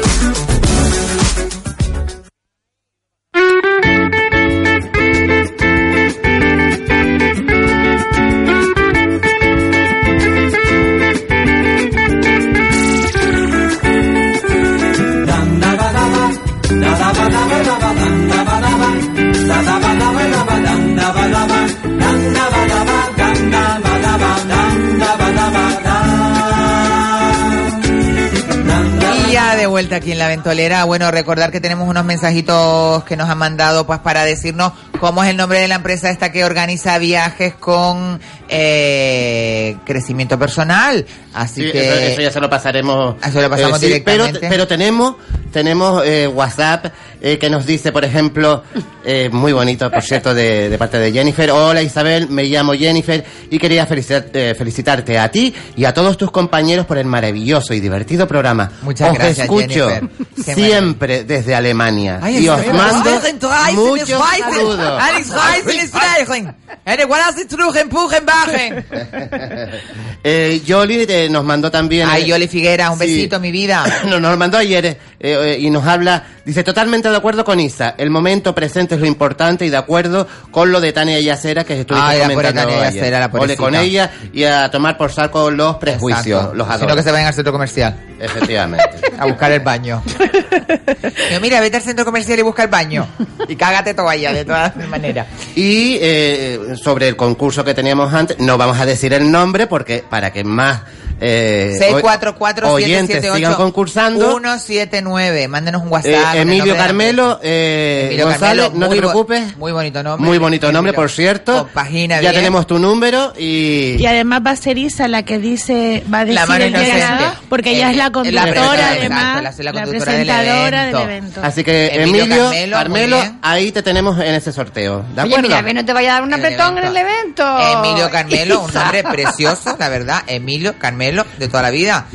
Aquí en la ventolera, bueno, recordar que tenemos unos mensajitos que nos han mandado pues para decirnos cómo es el nombre de la empresa esta que organiza viajes con eh, crecimiento personal. Así Sí, que eso, eso ya se lo pasaremos. Eso lo pasamos sí, pero, directamente. pero tenemos, tenemos eh, WhatsApp eh, que nos dice, por ejemplo, eh, muy bonito, por cierto, de, de parte de Jennifer. Hola Isabel, me llamo Jennifer y quería felicitar- eh, felicitarte a ti y a todos tus compañeros por el maravilloso y divertido programa. Muchas os gracias, escucho Jennifer. Siempre desde Alemania Ay, y os mando muchos saludos. Truchen, Puchen, Bajen. Eh, Yoli eh, nos mandó también. Ay, eh, Yoli Figuera, un sí. besito, mi vida. No, nos mandó ayer eh, eh, y nos habla, dice, totalmente de acuerdo con Isa, el momento presente es lo importante y de acuerdo con lo de Tania Yacera que estuviste Ay, comentando Tania ayer. Yacera, la Ole con ella y a tomar por saco los prejuicios, Exacto. los Sino adoro. que se vayan al centro comercial. Efectivamente. A buscar el baño. Yo, mira, vete al centro comercial y busca el baño. Y cágate toalla, de todas maneras. Y eh, sobre el concurso que teníamos antes, no vamos a decir el nombre porque para que más eh, oy- oyentes sigan concursando. 179. Mándenos un WhatsApp. Eh, Emilio Carmelo, eh, Emilio González, Carmelo, no te preocupes. Muy bonito nombre. Muy bonito nombre, Emilio. por cierto. Compagina ya bien. tenemos tu número y... Y además va a ser Isa la que dice, va a decir La mano el ganador, porque ella es la conductora, presentadora, además, exacto, la- la la, conductora del presentadora del evento. evento. Así que Emilio Emilio, Carmelo, Carmelo, ahí te tenemos en ese sorteo. ¿De Oye, acuerdo? mira, ve, no te vaya a dar un apretón en el evento. Emilio Carmelo, un nombre precioso, la verdad. Emilio Carmelo, de toda la vida.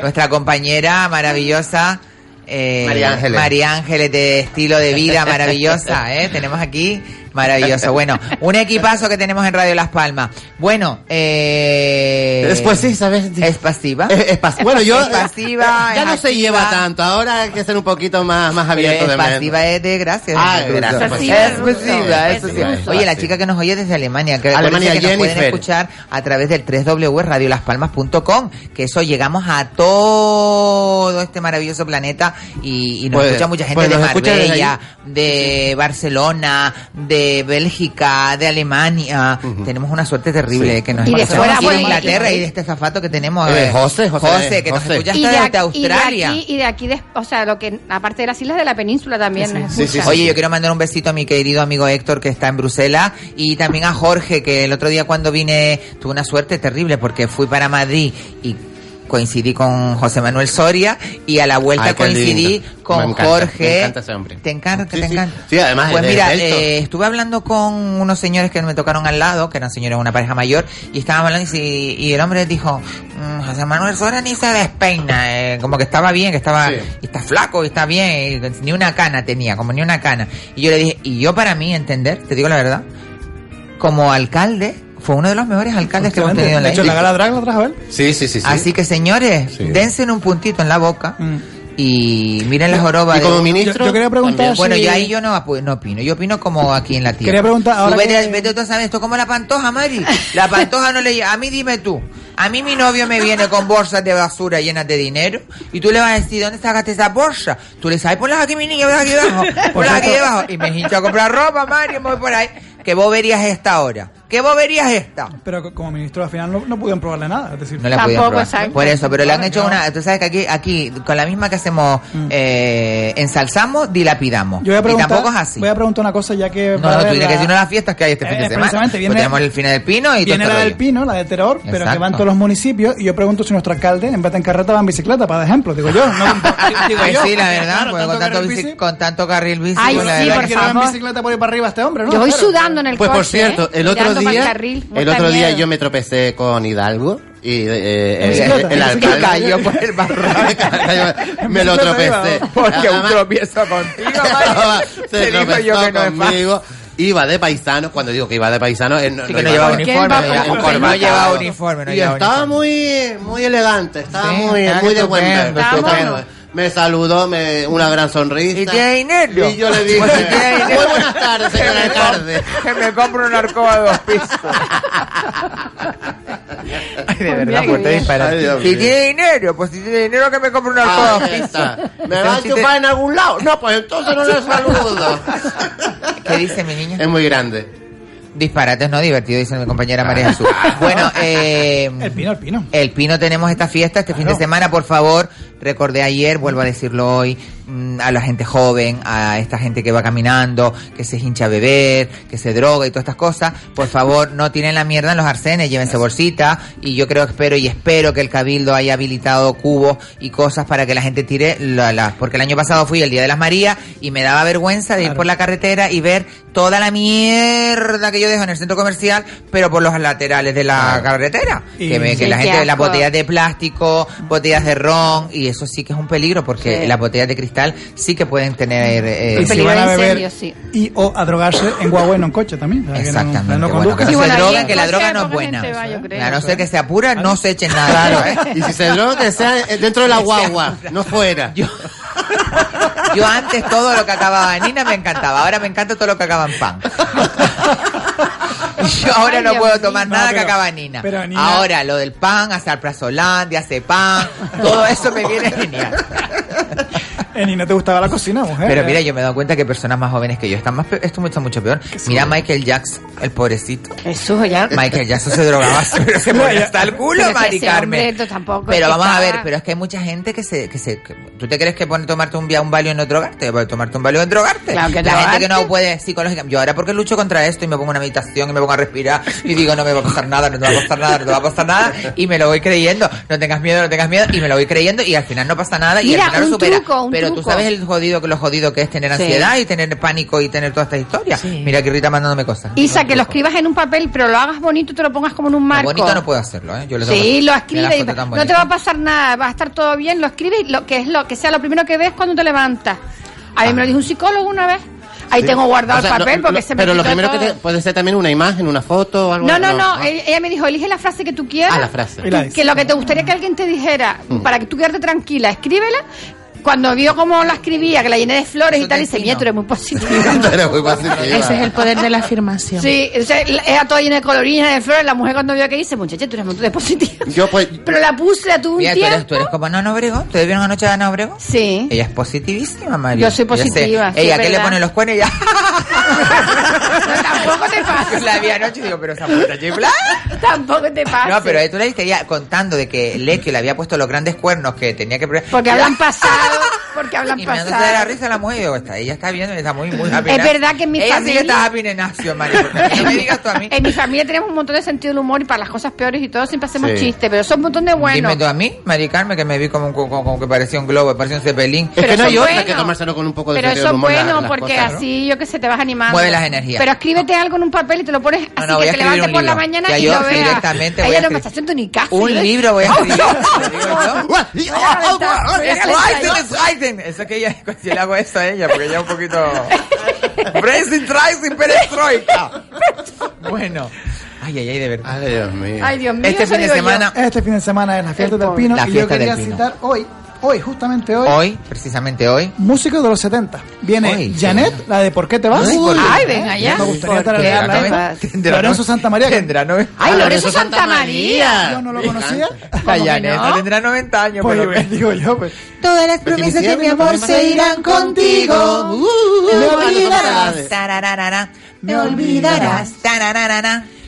Nuestra compañera maravillosa. Eh, María Ángeles. María Ángeles, de estilo de vida maravillosa, ¿eh? Tenemos aquí, maravilloso. Bueno, un equipazo que tenemos en Radio Las Palmas. Bueno, eh... Después sí, ¿sabes? Es pasiva. Es, es pas- bueno, yo... Es pasiva, Ya es no se lleva tanto. Ahora hay que ser un poquito más, más abierto es de mente. pasiva es de gracias. Ah, de gracias, Es pasiva. pasiva, es pasiva. pasiva. Oye, la chica que nos oye desde Alemania, que Alemania, que nos pueden escuchar a través del www.radiolaspalmas.com, que eso llegamos a todo este maravilloso planeta y, y nos Pues- escucha mucha gente pues de Marbella, de Barcelona, de Bélgica, de Alemania. Tenemos una suerte terrible Sí. que nos Y de fuera, bueno, Inglaterra y- y de este zafato que tenemos. Eh, eh, José, José, que nos José. escucha Y hasta de, desde aquí, y de Australia. aquí, y de aquí, de- o sea, lo que, aparte de las islas de la península también nos escuchan. Oye, yo quiero mandar un besito a mi querido amigo Héctor que está en Bruselas y también a Jorge que el otro día cuando vine tuve una suerte terrible porque fui para Madrid y coincidí con José Manuel Soria y a la vuelta Ay, coincidí lindo. con Me encanta, Jorge. me encanta ese hombre. ¿Te encanta? ¿Te encanta? Sí, además Pues es mira, eh, estuve hablando con unos señores que me tocaron al lado, que eran señores de una pareja mayor, y estaban hablando y, el hombre dijo, "Mm, José Manuel Soria ni se despeina, eh, como que estaba bien, que estaba, y está flaco, y está bien, y ni una cana tenía, como ni una cana. Y yo le dije, y yo para mí entender, te digo la verdad, como alcalde, fue uno de los mejores alcaldes que hemos tenido en la De hecho, la gala drag la trajo él. Sí, sí, sí. sí. Así que señores, Sí. dense un puntito en la boca y miren la joroba. ¿Y como de- ministro? Yo- yo quería preguntar También. Bueno, si- yo ahí yo no, no opino. Yo opino como aquí en la tierra. Quería preguntar, ahora Tú vete, que- vete tú a saber esto como la pantoja, Mari. La pantoja no le. A mí dime tú. A mí mi novio me viene con bolsas de basura llenas de dinero y tú le vas a decir, ¿dónde sacaste esa bolsa? Tú le sabes, ponlas aquí, mi niña, ponlas aquí debajo, ponlas aquí debajo. Y me hincho a comprar ropa, Mari, me voy por ahí. ¿Qué boberías es esta ahora? ¿Qué boberías es esta? Pero co- como ministro al final no, no pudieron probarle nada. Es decir, No la podían probar. Por eso, pero le han hecho una. Tú sabes que aquí, aquí con la misma que hacemos, eh, ensalzamos, dilapidamos. Mm. Yo voy a y preguntar, tampoco es así. Voy a preguntar una cosa ya que. No, no, tú haber tienes que la- decir una de las fiestas que hay este fin Eh, de semana. precisamente, viene- Pues tenemos el fin del pino y todo Viene este la del rollo. Pino, la de Terror, pero que Exacto. van todos los municipios. Y yo pregunto si nuestro alcalde, en vez de en carreta, va en bicicleta, para ejemplo. Digo yo. No, digo Pues yo, sí, la verdad, claro, pues con, tanto carril bici- bici, con tanto carril bici. Ay, la sí, verdad por que- quiero ir en bicicleta por ir para arriba este hombre, ¿no? Yo voy sudando en el Pues por cierto, ¿eh? el otro Día, carril, el otro día miedo. yo me tropecé con Hidalgo y eh, ¿En el, el ¿En alcalde cayó por el me lo tropecé. Porque un tropiezo contigo, se Te digo tropezó yo que no conmigo. Iba de paisano, cuando digo que iba de paisano, él no, Sí, que no llevaba uniforme, no no llevaba- uniforme, no y llevaba estaba muy, muy elegante, estaba Sí, muy, muy de buen ver. Me saludó, me, una gran sonrisa. ¿Y tiene dinero? Y yo le dije, Pues si tiene dinero. muy buenas tardes, señor Que me alcalde. Que me compro una arcoba de dos pisos. Ay, de verdad, pues te disparas. Si tiene dinero, pues si tiene dinero que me compro una arcoba de dos pisos. ¿Me va a chupar en algún lado? No, pues entonces no le saludo. ¿Qué dice mi niña? Es muy grande. Disparates no divertido, dice mi compañera María Jesús. Bueno, eh, El Pino, el Pino. El Pino tenemos esta fiesta este fin de semana, por favor. Recordé ayer, vuelvo a decirlo hoy, a la gente joven, a esta gente que va caminando, que se hincha a beber, que se droga y todas estas cosas. Por favor, no tiren la mierda en los arcenes, llévense bolsita. Y yo creo, espero y espero que el Cabildo haya habilitado cubos y cosas para que la gente tire la, la- porque el año pasado fui el Día de las Marías y me daba vergüenza de ir por la carretera y ver toda la mierda que yo dejo en el centro comercial, pero por los laterales de la carretera. Y- que, me- que Sí, la gente, las asco. botellas de plástico, botellas de ron, y eso sí que es un peligro, porque Sí. las botellas de cristal sí que pueden tener... eh, Y si van a beber y o a drogarse en guagua y no en coche también. Sea, que no- Exactamente. no bueno, que no Sí, bueno, droguen, que la droga no es buena. va, creo. A no ser que se apura, no se echen nada. Claro. Y si se droga, que sea dentro de la guagua, no fuera. Yo, yo antes todo lo que acababa en Nina me encantaba, ahora me encanta todo lo que acaba en pan. Yo ahora Ay, no puedo tomar No, nada que acaba en Nina. pero Nina- Ahora lo del pan, hacer prazolandia, hace pan, todo eso me viene genial. Eh, ni no te gustaba la cocina, mujer. Pero mira, yo me he dado cuenta que personas más jóvenes que yo están más. pe- Esto está mucho peor. Mira a Michael Jackson, el pobrecito. Eso ya. Michael Jackson se drogaba, pero se ponía hasta el culo, Pero Mari Carmen. hombre, tampoco Pero vamos a ver, pero es que hay mucha gente que se. Que se que- ¿Tú te crees que pone tomarte un, via- un valio y no drogarte? Puede tomarte un valio y drogarte. Claro que La gente que no puede psicológicamente. Yo ahora porque lucho contra esto y me pongo una meditación y me pongo a respirar y digo no me va a pasar nada, no te va a pasar nada, no te va a pasar nada y me lo voy creyendo. No tengas miedo, no tengas miedo y me lo voy creyendo y al final no pasa nada y Mira, al final un lo supera. truco, un pero tú sabes el jodido que lo jodido que es tener Sí. ansiedad y tener pánico y tener todas estas historias. Mira que Rita mandándome cosas. Isa, que lo escribas en un papel, pero lo hagas bonito y te lo pongas como en un Lo marco. bonito no puedo hacerlo, ¿eh? Yo le Sí, lo escribes y no te va a pasar nada, va a estar todo bien, lo escribes y lo que es lo que sea lo primero que ves cuando te levantas. A mí me lo dijo un psicólogo una vez. Ahí Sí. tengo guardado O sea, el papel no- porque no- se me Pero lo primero que te, puede ser también una imagen, una foto o algo No, no, no, Ella, ella me dijo, elige la frase que tú quieras. Ah, la frase. Tú- que lo que te gustaría que alguien te dijera, Mm. para que tú quedarte tranquila, escríbela. Cuando vio cómo la escribía, que la llené de flores y tal, y dice, mía, tú eres muy positiva. Ese es el poder de la afirmación. Sí, o sea, era todo lleno de colorines, de flores. La mujer cuando vio que dice, muchacha, tú eres muy positiva. Yo pues... Pero la puse, la tuve un Mira, tú tiempo. eres, tú eres como Nana Obregón. ¿Ustedes vieron anoche a Ana Obregón? Sí. Ella es positivísima, María. Yo soy Ella positiva, sí, Ella, ¿qué le pone los cuernos? Y ya. Tampoco te pasa. La vi anoche y digo, pero esa puta chifla. Tampoco te pasa. No, pero tú le diste ella contando de que Lequio le había puesto los grandes cuernos que tenía que... Porque habían pasado Porque hablan Y me hace de la pasado. risa la mujer está, ella está viendo y está muy, muy happy. Es verdad que en mi ella familia- sí que está happy en Ignacio, María. porque no me digas tú a mí. En mi familia tenemos un montón de sentido del humor y para las cosas peores y todo siempre hacemos Sí. chistes, pero son un montón de buenos. Dime tú a mí, Mari Carmen, que me vi como, un- como, como que parecía un globo, parecía un cepelín. Pero que no hay buenos. que tomárselo con un poco de Pero sentido eso es la- bueno porque cosas, ¿no? así yo que sé te vas animando. Mueve las energías. Pero escríbete algo en un papel y te lo pones así no, que te levantes por la mañana y yo lo veas. directamente Ella no me está haciendo ni caso. Un libro voy a escribir. Strikes. Eso que ella, si le hago eso a ella, porque ella es un poquito. Bracing, tricing, perestroika. Bueno. Ay, ay, ay, de verdad. Ay, Dios mío. Ay, Dios mío. Este fin de yo. semana, Este fin de semana es la fiesta del Pino La y yo fiesta quería del Pino. citar hoy, hoy, justamente hoy, hoy, precisamente hoy. músicos de los 70. Viene Hoy, Janet, la de ¿Por qué te vas? Ay, ¿por qué? Ay, venga ya. Me gustaría ¿Por qué tararearla. te ¿eh? vas? Tendrá Lorenzo Santa María. Tendrá no- Ay, Lorenzo Santa María. Yo no lo conocía. La que Janeta no? tendrá 90 años, Pues pero digo yo, pues. Todas las promesas de mi amor se irán contigo. Uh, Me uh, olvidarás. uh. Me olvidarás.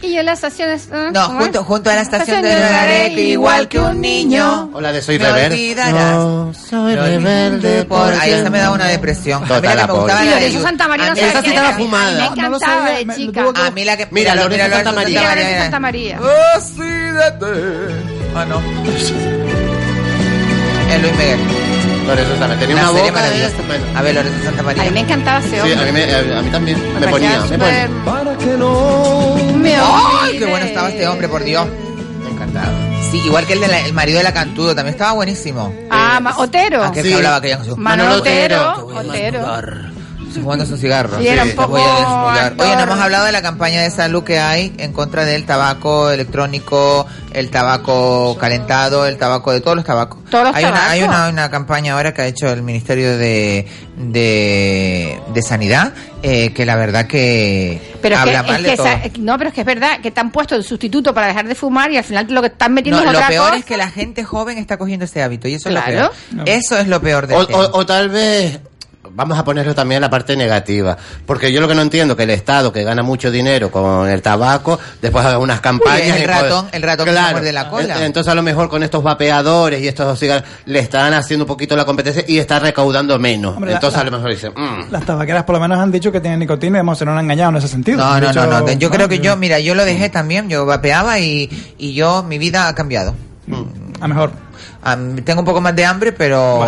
Y yo en las estaciones. ah, No, ¿cómo es? junto, junto a la estación de Estación de Lloraré, igual que un niño. O la de Soy Rebelde. No, soy Me rebelde Por ahí esa me da una depresión. Total, a mí la que la me gustaba la de Santa María esa sí estaba fumada. Me encantaba de chica. A mí la que... Mira, Lorenzo mira, Santa María. Mira. Lorenzo Santa María. Decídete. Ah, no. Es Luis Miguel. Lorenzo Santa María. Tenía Una una serie boca. eh, bueno. A ver, Lorenzo Santa A María. mí me encantaba ese Sí, hombre. a mí, me- a, a mí también. Me, ponía. Me ponía. Para que no Me ¡Ay, qué bueno estaba este hombre, por Dios! Me encantaba. Sí, igual que el, de la- el marido de la Cantudo, también estaba buenísimo. Ah, Ma- Otero. Aquel Sí. que hablaba aquella canción. Manolo Manolo Otero. Otero. Fumando un cigarro. Sí, era un Te poco voy a. Oye, no hemos hablado de la campaña de salud que hay en contra del tabaco electrónico, el tabaco calentado, el tabaco de todos los tabacos. Todos los hay una, hay una, una campaña ahora que ha hecho el Ministerio de, de, de Sanidad, eh, que la verdad que Pero es que, habla es mal que de todo. esa- no, pero es que es verdad que te han puesto el sustituto para dejar de fumar y al final lo que están metiendo No, es lo otra peor cosa. es que la gente joven está cogiendo ese hábito y eso Claro. es lo peor. Eso es lo peor de O, o- o tal vez vamos a ponerlo también en la parte negativa, porque yo lo que no entiendo que el Estado que gana mucho dinero con el tabaco, después haga unas campañas Uy, el y ratón- el ratón que se muerde la cola. en- Entonces a lo mejor con estos vapeadores y estos cigarros le están haciendo un poquito la competencia y está recaudando menos. Hombre, Entonces la- a lo mejor dicen, mm, Las tabaqueras por lo menos han dicho que tienen nicotina y hemos, se nos han engañado en ese sentido. No, no, dicho, no, no. Yo creo que ¿no? yo, mira, yo lo dejé también, yo vapeaba y, y yo, mi vida ha cambiado. A mejor. Am, tengo un poco más de hambre, pero,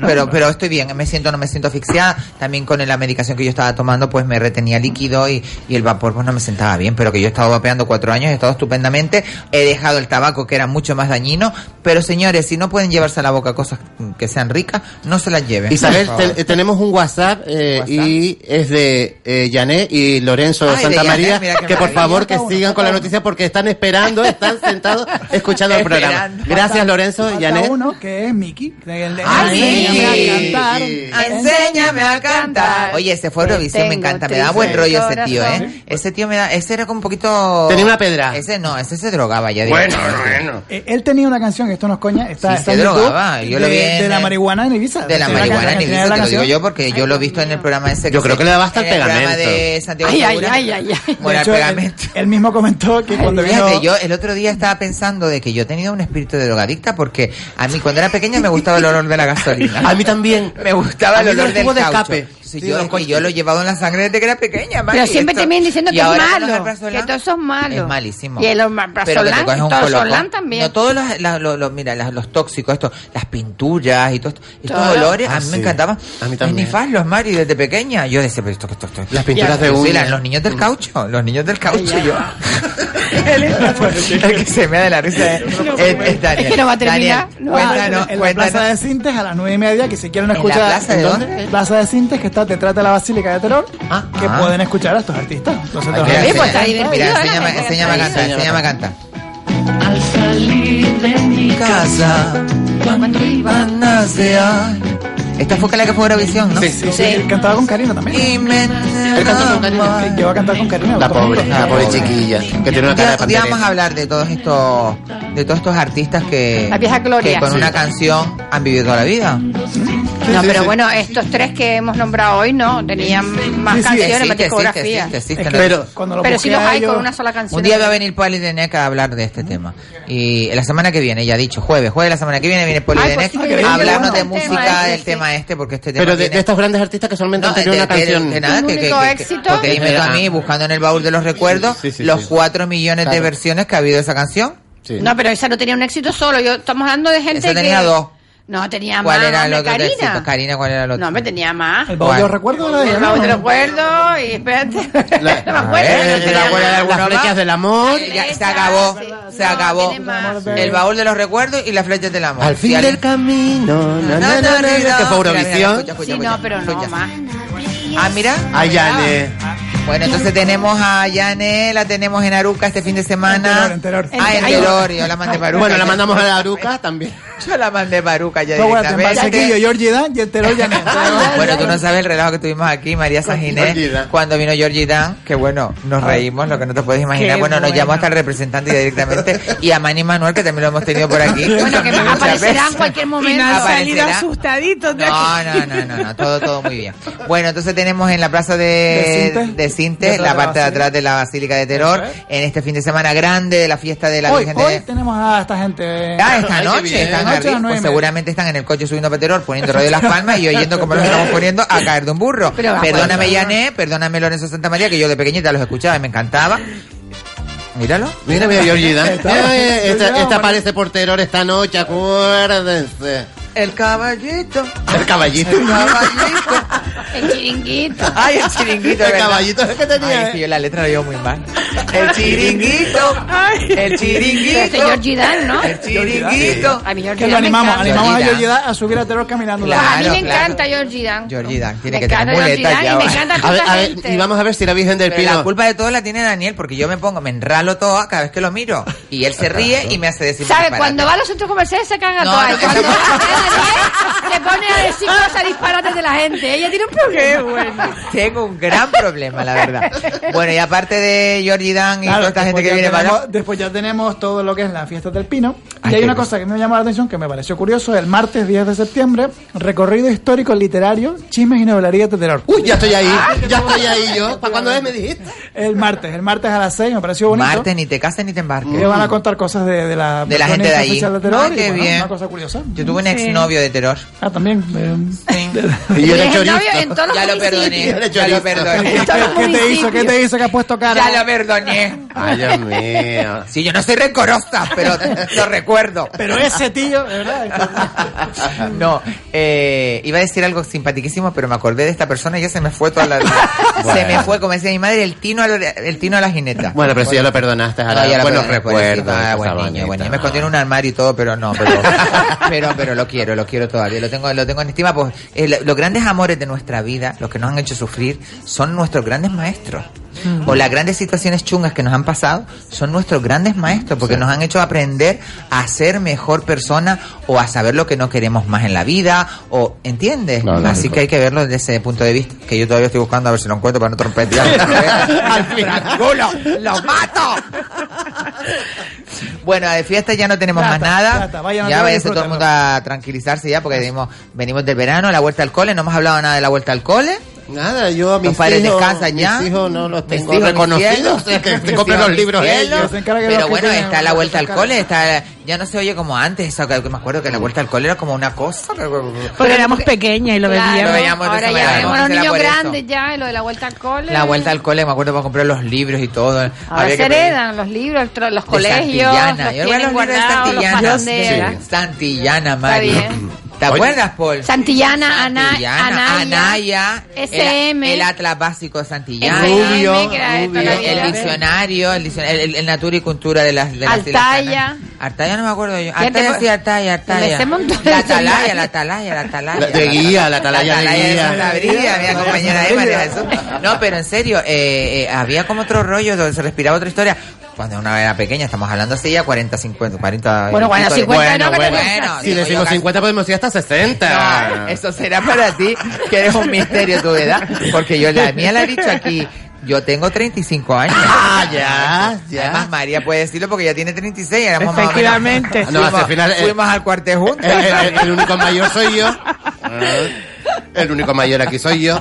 pero, pero estoy bien. Me siento, no me siento asfixiada. También con la medicación que yo estaba tomando, pues me retenía líquido y, y el vapor, pues no me sentaba bien. Pero que yo he estado vapeando cuatro años, he estado estupendamente. He dejado el tabaco, que era mucho más dañino. Pero señores, si no pueden llevarse a la boca cosas que sean ricas, no se las lleven. Isabel, te- tenemos un WhatsApp, eh, y es de eh, Janet y Lorenzo Ay, de Santa Janet, María, que por favor que sigan con la noticia porque están esperando, están sentados escuchando el programa. Gracias Lorenzo y Falta Janet. uno que es Mickey. El de- ¡Ay, Enséñame a cantar. Enséñame a cantar. Oye, ese fue Eurovisión, me encanta. Me da buen rollo ese tío, ¿eh? Ese tío me da, ese era como un poquito. Tenía una pedra. Ese no, ese se drogaba ya. Bueno, bueno. Eh, Él tenía una canción, esto no es coña, está, Sí, está se en YouTube, drogaba, yo lo de, vi en de la marihuana en Ibiza. De la marihuana en Ibiza, de te lo digo yo porque yo lo he visto en el programa ese. Yo creo que le daba hasta el programa pegamento. de Santiago Ay, ay, ay, ay, ay. Bueno, De el pegamento. él, mismo comentó que cuando vino... Yo el otro día estaba pensando de que yo tenía un espíritu de drogadicta porque a mí cuando era pequeña me gustaba el olor de la gasolina. A mí también. Me gustaba el olor del tubos de caucho. escape. Sí, Sí, yo, los y yo lo he llevado en la sangre desde que era pequeña, Mari, Pero siempre esto- te vienen diciendo y que es los malo, que todos son malos. Es malísimo. Y el coges un todo también. No, todos los, la- lo- lo- mira, los tóxicos, esto, las pinturas y todo esto, estos Todo. olores, Ah, a mí me sí. encantaban. A mí también. Esnifar Mari, desde pequeña. Yo decía, pero esto, esto, esto. Las pinturas de Sí, uñas. la- los niños del caucho, los niños del caucho, yo. el que se me da de la risa es, es- es Daniel. Es que no va a terminar, Daniel, no cuéntanos, en la Plaza de Sintes a las nueve y media, que si quieren ¿En la escuchar... plaza de ¿En dónde? Plaza de Sintes, que está detrás de la Basílica de Terror, Ah, que ah. pueden escuchar a estos artistas. Entonces, Ay, mira, Sí, pues enseña- está divertido, Mira, enséñame, a cantar, enséñame a cantar. Al salir de mi casa, cuando iban a. Esta fue la que fue Eurovisión, ¿no? Sí, Sí, sí, él cantaba con Karina también. Y me Él canta con Karina. Sí, Llegó a cantar con Karina. La pobre, la pobre chiquilla, que tiene una cara de ya vamos a hablar de todos estos de todos estos artistas que, La vieja gloria. que con Sí. una canción han vivido toda la vida. No, pero bueno, estos tres que hemos nombrado hoy no tenían más canciones, más discografía. pero pero si los hay con una sola canción. Un día va a venir Polideneca a hablar de este tema. Y la semana que viene, ya ha dicho, jueves, jueves de la semana que viene viene Polideneca a hablarnos de música del este. tema este, porque este tema. Pero de, estos grandes artistas que solamente han tenido una canción. De, nada, que, porque a mí, buscando en el baúl de los recuerdos, los cuatro millones de versiones que ha habido de esa canción. No, pero esa no tenía un éxito solo. Yo, estamos hablando de gente esa tenía dos. No, tenía ¿Cuál más. ¿Cuál era el otro Karina? Karina, ¿cuál era el? No, me tenía más. El baúl de recuerdo era El baúl de recuerdo y espérate. La, no me acuerdo. Ver, no la, las flechas del amor. Ya, se acabó. Sí. Se no, acabó. El baúl de los recuerdos y las flechas del amor. Al fin sí, del camino. Na, na, na, que fue Eurovisión. Sí, no, pero no más. Ah, mira. Ayane. Ah, bueno, entonces tenemos a Yane, la tenemos en Aruca este fin de semana. Enteror, enteror. Ah, en Delor, yo la mandé para Aruca. Bueno, la mandamos a la Aruca también. Yo la mandé para Aruca ya directamente. Georgie Dan y Enteror Yane. Bueno, tú no sabes el relajo que tuvimos aquí, María Saginés, cuando vino Georgie Dan, que bueno, nos ah. reímos, lo que no te puedes imaginar. Bueno, nos llamó hasta el representante directamente y a Manny Manuel, que también lo hemos tenido por aquí. Bueno, que aparecerá en cualquier momento. Y asustaditos de no, No, no, no, no, todo, todo muy bien. Bueno, entonces tenemos en la plaza de Cinte, la parte de, atrás de la Basílica de Terror, es. en este fin de semana grande de la fiesta de la hoy, Virgen hoy de... tenemos a esta gente. Eh. Ah, esta noche, están arriba, pues seguramente están en el coche subiendo para Terror, poniendo Radio Las Palmas y oyendo como lo estamos poniendo a caer de un burro. Pero perdóname, Yané, perdóname, Lorenzo Santa María, que yo de pequeñita los escuchaba y me encantaba. Míralo. Mira, mira, Georgina. Esta, esta, esta, esta, parece por terror esta noche, acuérdense. El caballito. El caballito. El caballito. el chiringuito. Ay, el chiringuito. El caballito es el que tenía. Ay, yo la letra la llevo muy mal. El chiringuito. El chiringuito. El señor Gidal, ¿no? El chiringuito. A mí George que lo animamos, animamos a George Dan. a subir al terror caminando. Claro, a mí me encanta George Dan. George Dan, tiene me que tener muleta ya. Y, me encanta a ver, a ver, y vamos a ver si la Virgen del Pero La culpa de todo la tiene Daniel, porque yo me pongo, me enralo todo cada vez que lo miro. Y él se ríe y me hace decir. sabes Cuando va a los centros comerciales se caga todo. Javier se pone a decir cosas disparates de la gente. Ella tiene un problema. Qué bueno. Tengo un gran problema, la verdad. Bueno, y aparte de Georgie Dan y claro, toda esta gente que viene tenemos, para allá. Después ya tenemos todo lo que es la fiesta del pino. Ay, y hay una bueno. cosa que me llamó la atención, que me pareció curioso. El martes 10 de septiembre, recorrido histórico literario, chismes y novelerías de terror. Uy, ya estoy ahí. Ah. ya estoy ahí yo. ¿Para cuándo es, me dijiste? El martes, el martes a las 6, me pareció bonito. Martes, ni te cases ni te embarques. Ellos van a contar cosas de, de la, de la gente de ahí. De terror, no, qué y, bueno, bien. Una cosa curiosa. Yo tuve un ex novio de Teror. Ah, también. Eh, sí. Y era el novio en chorizo. Ya lo perdoné. Ya lo perdoné. ¿Qué te hizo? ¿Qué te hizo que has puesto cara? Ya lo perdoné. Ay, Dios mío. Sí, yo no soy rencorosa, pero lo recuerdo. Pero ese tío, verdad. No, eh, iba a decir algo simpatiquísimo, pero me acordé de esta persona y ya se me fue toda la... Se me fue, como decía mi madre, el tino a la, el tino a la jineta. Bueno, pero si ya lo perdonaste, ahora la buenos perdí, pobrecito. recuerdos. Ah, buen niño, buen. Me escondió en un armario y todo, pero no, pero, pero, pero lo quiero pero lo quiero todavía, lo tengo, lo tengo en estima. Pues, eh, los grandes amores de nuestra vida, los que nos han hecho sufrir, son nuestros grandes maestros. Mm. O las grandes situaciones chungas que nos han pasado son nuestros grandes maestros porque nos han hecho aprender a ser mejor persona o a saber lo que no queremos más en la vida o ¿entiendes? Así que hay que verlo desde ese punto de vista que yo todavía estoy buscando a ver si lo encuentro para no trompetear. ¡Al final, culo! ¡Lo mato! Bueno, de fiesta ya no tenemos más nada. Plata, ya vaya todo el mundo a tranquilizarse ya, porque venimos, venimos del verano, la vuelta al cole, no hemos hablado nada de la vuelta al cole. Nada, yo a mis padres hijos, descansan ya? mis hijos no los tengo reconocidos, que te compren los libros ellos. Pero bueno, está la vuelta al cole, está ya no se oye como antes, eso que me acuerdo que la vuelta al cole era como una cosa. Porque éramos pequeñas y lo veíamos. Lo veíamos ahora ya vemos los niños grandes ya, y lo de la vuelta al cole. La vuelta al cole, me acuerdo para comprar los libros y todo. Ahora Había se heredan los libros, los colegios, los yo los libros de Santillana. Santillana, Mario. ¿Te acuerdas, Paul? Santillana, Ana, Anaya, SM. El, Atlas Básico de Santillana. Rubio, el, diccionario, el, diccionario, el, el Natura y Cultura de las... De Artaya. Artaya no me acuerdo yo. Artaya sí, Artaya, Artaya. La atalaya, la atalaya, la atalaya. De guía, la atalaya de. La atalaya mi compañera Eva de Jesús. No, pero en serio, eh, eh, había como otro rollo donde se respiraba otra historia cuando una era pequeña, estamos hablando así ya 40, 50, 40. Bueno, bueno, 50 bueno, no, bueno, bueno, Si digo, decimos 50 podemos ir hasta 60. No, eso será para ti, que eres un misterio tu edad, porque yo la mía la he dicho aquí. Yo tengo 35 años. Ah, ya, ya. Además, María puede decirlo porque ya tiene 36. Éramos Efectivamente. Más o menos, fuimos, no, al final, eh, fuimos eh, al cuartel juntos. El, el único mayor soy yo. Ah. El único mayor aquí soy yo.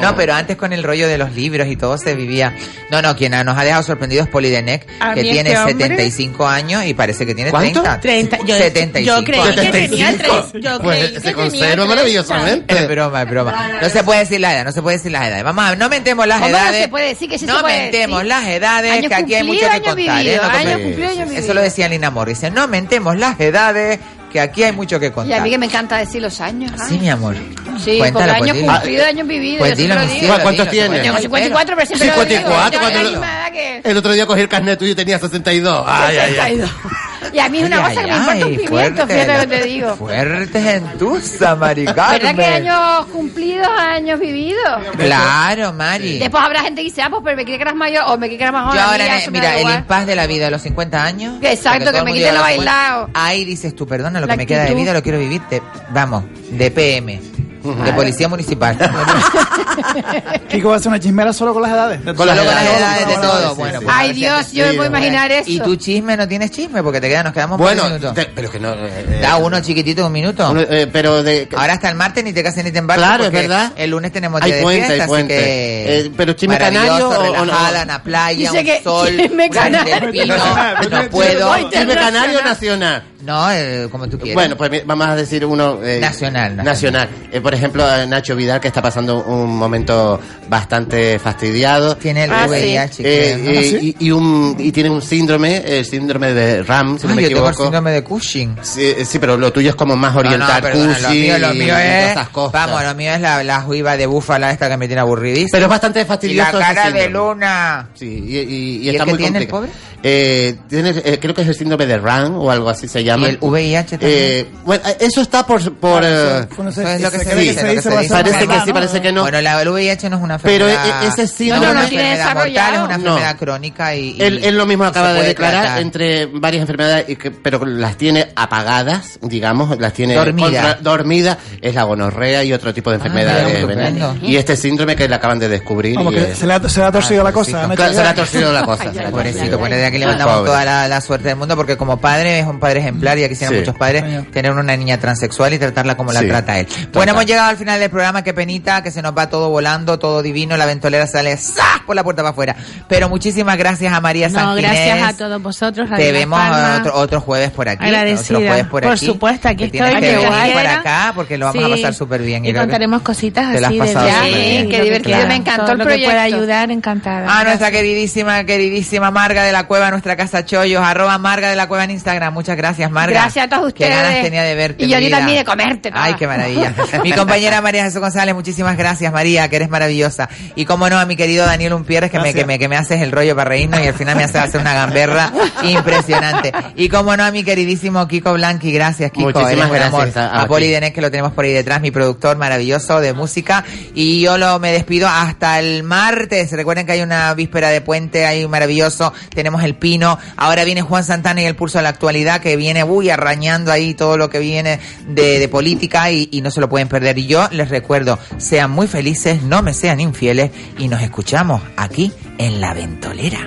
No, pero antes con el rollo de los libros y todo se vivía. No, no, quien nos ha dejado sorprendidos es Polidenec, A que mí tiene este hombre- 75 años y parece que tiene ¿Cuánto? 30. 30. Yo, 75. yo creí que tenía tres. Yo Pues creí que se conserva maravillosamente. Es broma, es broma. No se puede decir la edad, no se puede decir las edades. Vamos a, no mentemos las ¿Cómo no edades. se puede decir que sí no se puede mentemos decir? las edades, Años que aquí hay mucho que contar. ¿eh? No años años Eso lo decía Lina Morris. Dice, no mentemos las edades, que aquí hay mucho que Y a contar. mí que me encanta decir los años. ¿ah? Sí, mi amor. Sí, Cuéntalo, porque pues, años dilo. cumplidos, años vividos. Pues dilo, ¿Cuántos tienes? Tengo 54, pero siempre lo digo. 54, Yo cuando El otro día cogí el carnet tuyo y tenía 62. Ay, ay, ay. 62. Y a mí es una Ay, cosa que me importa un pimiento, fíjate lo que te digo. Fuertes en tusa, Mari ¿Verdad que Carmen. años cumplidos, años vividos? Claro, Mari. Después habrá gente que dice, ah, pues pero me cree que eras mayor o me cree que eras más joven. Yo ahora, me mira, el impas de la vida a los 50 años. Exacto, que me quiten lo bailado. Ahí dices tú, perdona, lo La que me queda de vida lo quiero vivir, de, vamos, de PM, de Policía Municipal. Kiko va a hacer una chismera solo con las edades. De Con las edades de todo. sí, Bueno, sí. pues, Ay, Dios, yo me puedo imaginar eso. Y tu chisme no tienes chisme porque te quedan, nos quedamos Bueno, un minuto. te- pero que no. eh, Da uno chiquitito, un minuto. uno, eh, pero de. Ahora hasta el martes ni te cases ni te embarques. Claro, es verdad. El lunes tenemos Hay día de puente, fiesta, hay puente. así que... Eh, pero chisme maravilloso, canario o- no? relajada en la playa, un sol, chisme un no puedo. ¿Chisme canario nacional? No, eh, como tú quieras. Bueno, pues vamos a decir uno... eh, Nacional, nacional. Nacional. Eh, por ejemplo, eh, Nacho Vidal, que está pasando un momento bastante fastidiado. Tiene el Ah, VIH, Eh, creo, ¿no? eh, ¿Ah, sí? y, y un, y tiene un síndrome, el síndrome de RAM, si no me yo tengo el equivoco. síndrome de Cushing. Sí, eh, sí, pero lo tuyo es como más No, no, oriental, lo Cushing mío, lo mío es... Vamos, lo mío es la, la juiva de búfala esta que me tiene aburridísima. Pero es bastante y la fastidioso ese cara de luna. Sí, y, y- y ¿Y está el que muy tiene el pobre? Eh, tiene, eh, creo que es el síndrome de RAM o algo así se llama. Y el VIH también. Eh, bueno, eh, eso está por... por eh, Bueno, Eso es lo que se dice, lo que se dice. parece que sí, ¿no? parece que no. Bueno, la, el VIH no es una Pero enfermedad... e- ese síndrome- no, es una No, no tiene enfermedad mortal, es una No. enfermedad crónica y... y- Él, él lo mismo acaba de declarar tratar. entre varias enfermedades, y que- pero las tiene apagadas, digamos, las tiene Dormida. contra- dormida, es la gonorrea y otro tipo de Ah, enfermedades. estupendo. y este síndrome que le acaban de descubrir. Como y que se le ha, se le ha torcido la Ah, cosa. ¿no? Se le ha torcido la cosa. Pobrecito, pues desde aquí le mandamos toda la, la suerte del mundo porque como padre es un padre ejemplar y aquí quisieran Sí. muchos padres tener una niña transexual y tratarla como la trata él. Bueno, hemos llegado al final del programa, qué penita, que se nos va todo volando, todo divino, la ventolera sale ¡zas! por la puerta para afuera. Pero muchísimas gracias a María No, Santinés. gracias a todos vosotros. Radio Te vemos otro, otro jueves por aquí. Agradecida. Otro jueves por, Por aquí. supuesto, aquí Que estoy, que que venir guay. para acá porque lo vamos a pasar súper bien. Y que contaremos cositas te así de súper bien. Qué que divertido, me encantó Todo el lo que pueda proyecto. ayudar, encantada. A nuestra queridísima, queridísima Marga de la Cueva, nuestra casa Chollos, arroba Marga de la Cueva en Instagram. Muchas gracias, Marga. Gracias a todos Qué ustedes. ganas tenía de verte. Y yo a mi ti vida. también de comerte. toda. Ay, qué maravilla. Mi compañera María Jesús González, muchísimas gracias, María, que eres maravillosa. Y cómo no, a mi querido Daniel Umpierres, que me, que, me, que me haces el rollo para reírnos y al final me haces hacer una gamberra impresionante. Y cómo no, a mi queridísimo Kiko Blanqui, gracias, Kiko. Muchísimas gracias amor. a- a Poli. Denés, que lo tenemos por ahí detrás, mi productor maravilloso de música. Y yo lo me despido hasta el martes. Recuerden que hay una víspera de puente, un maravilloso. Tenemos el pino. Ahora viene Juan Santana y el pulso de la actualidad, que viene, uy, arrañando ahí todo lo que viene de, política y no se lo pueden perder. Y yo les recuerdo, sean muy felices, no me sean infieles y nos escuchamos aquí en La Ventolera.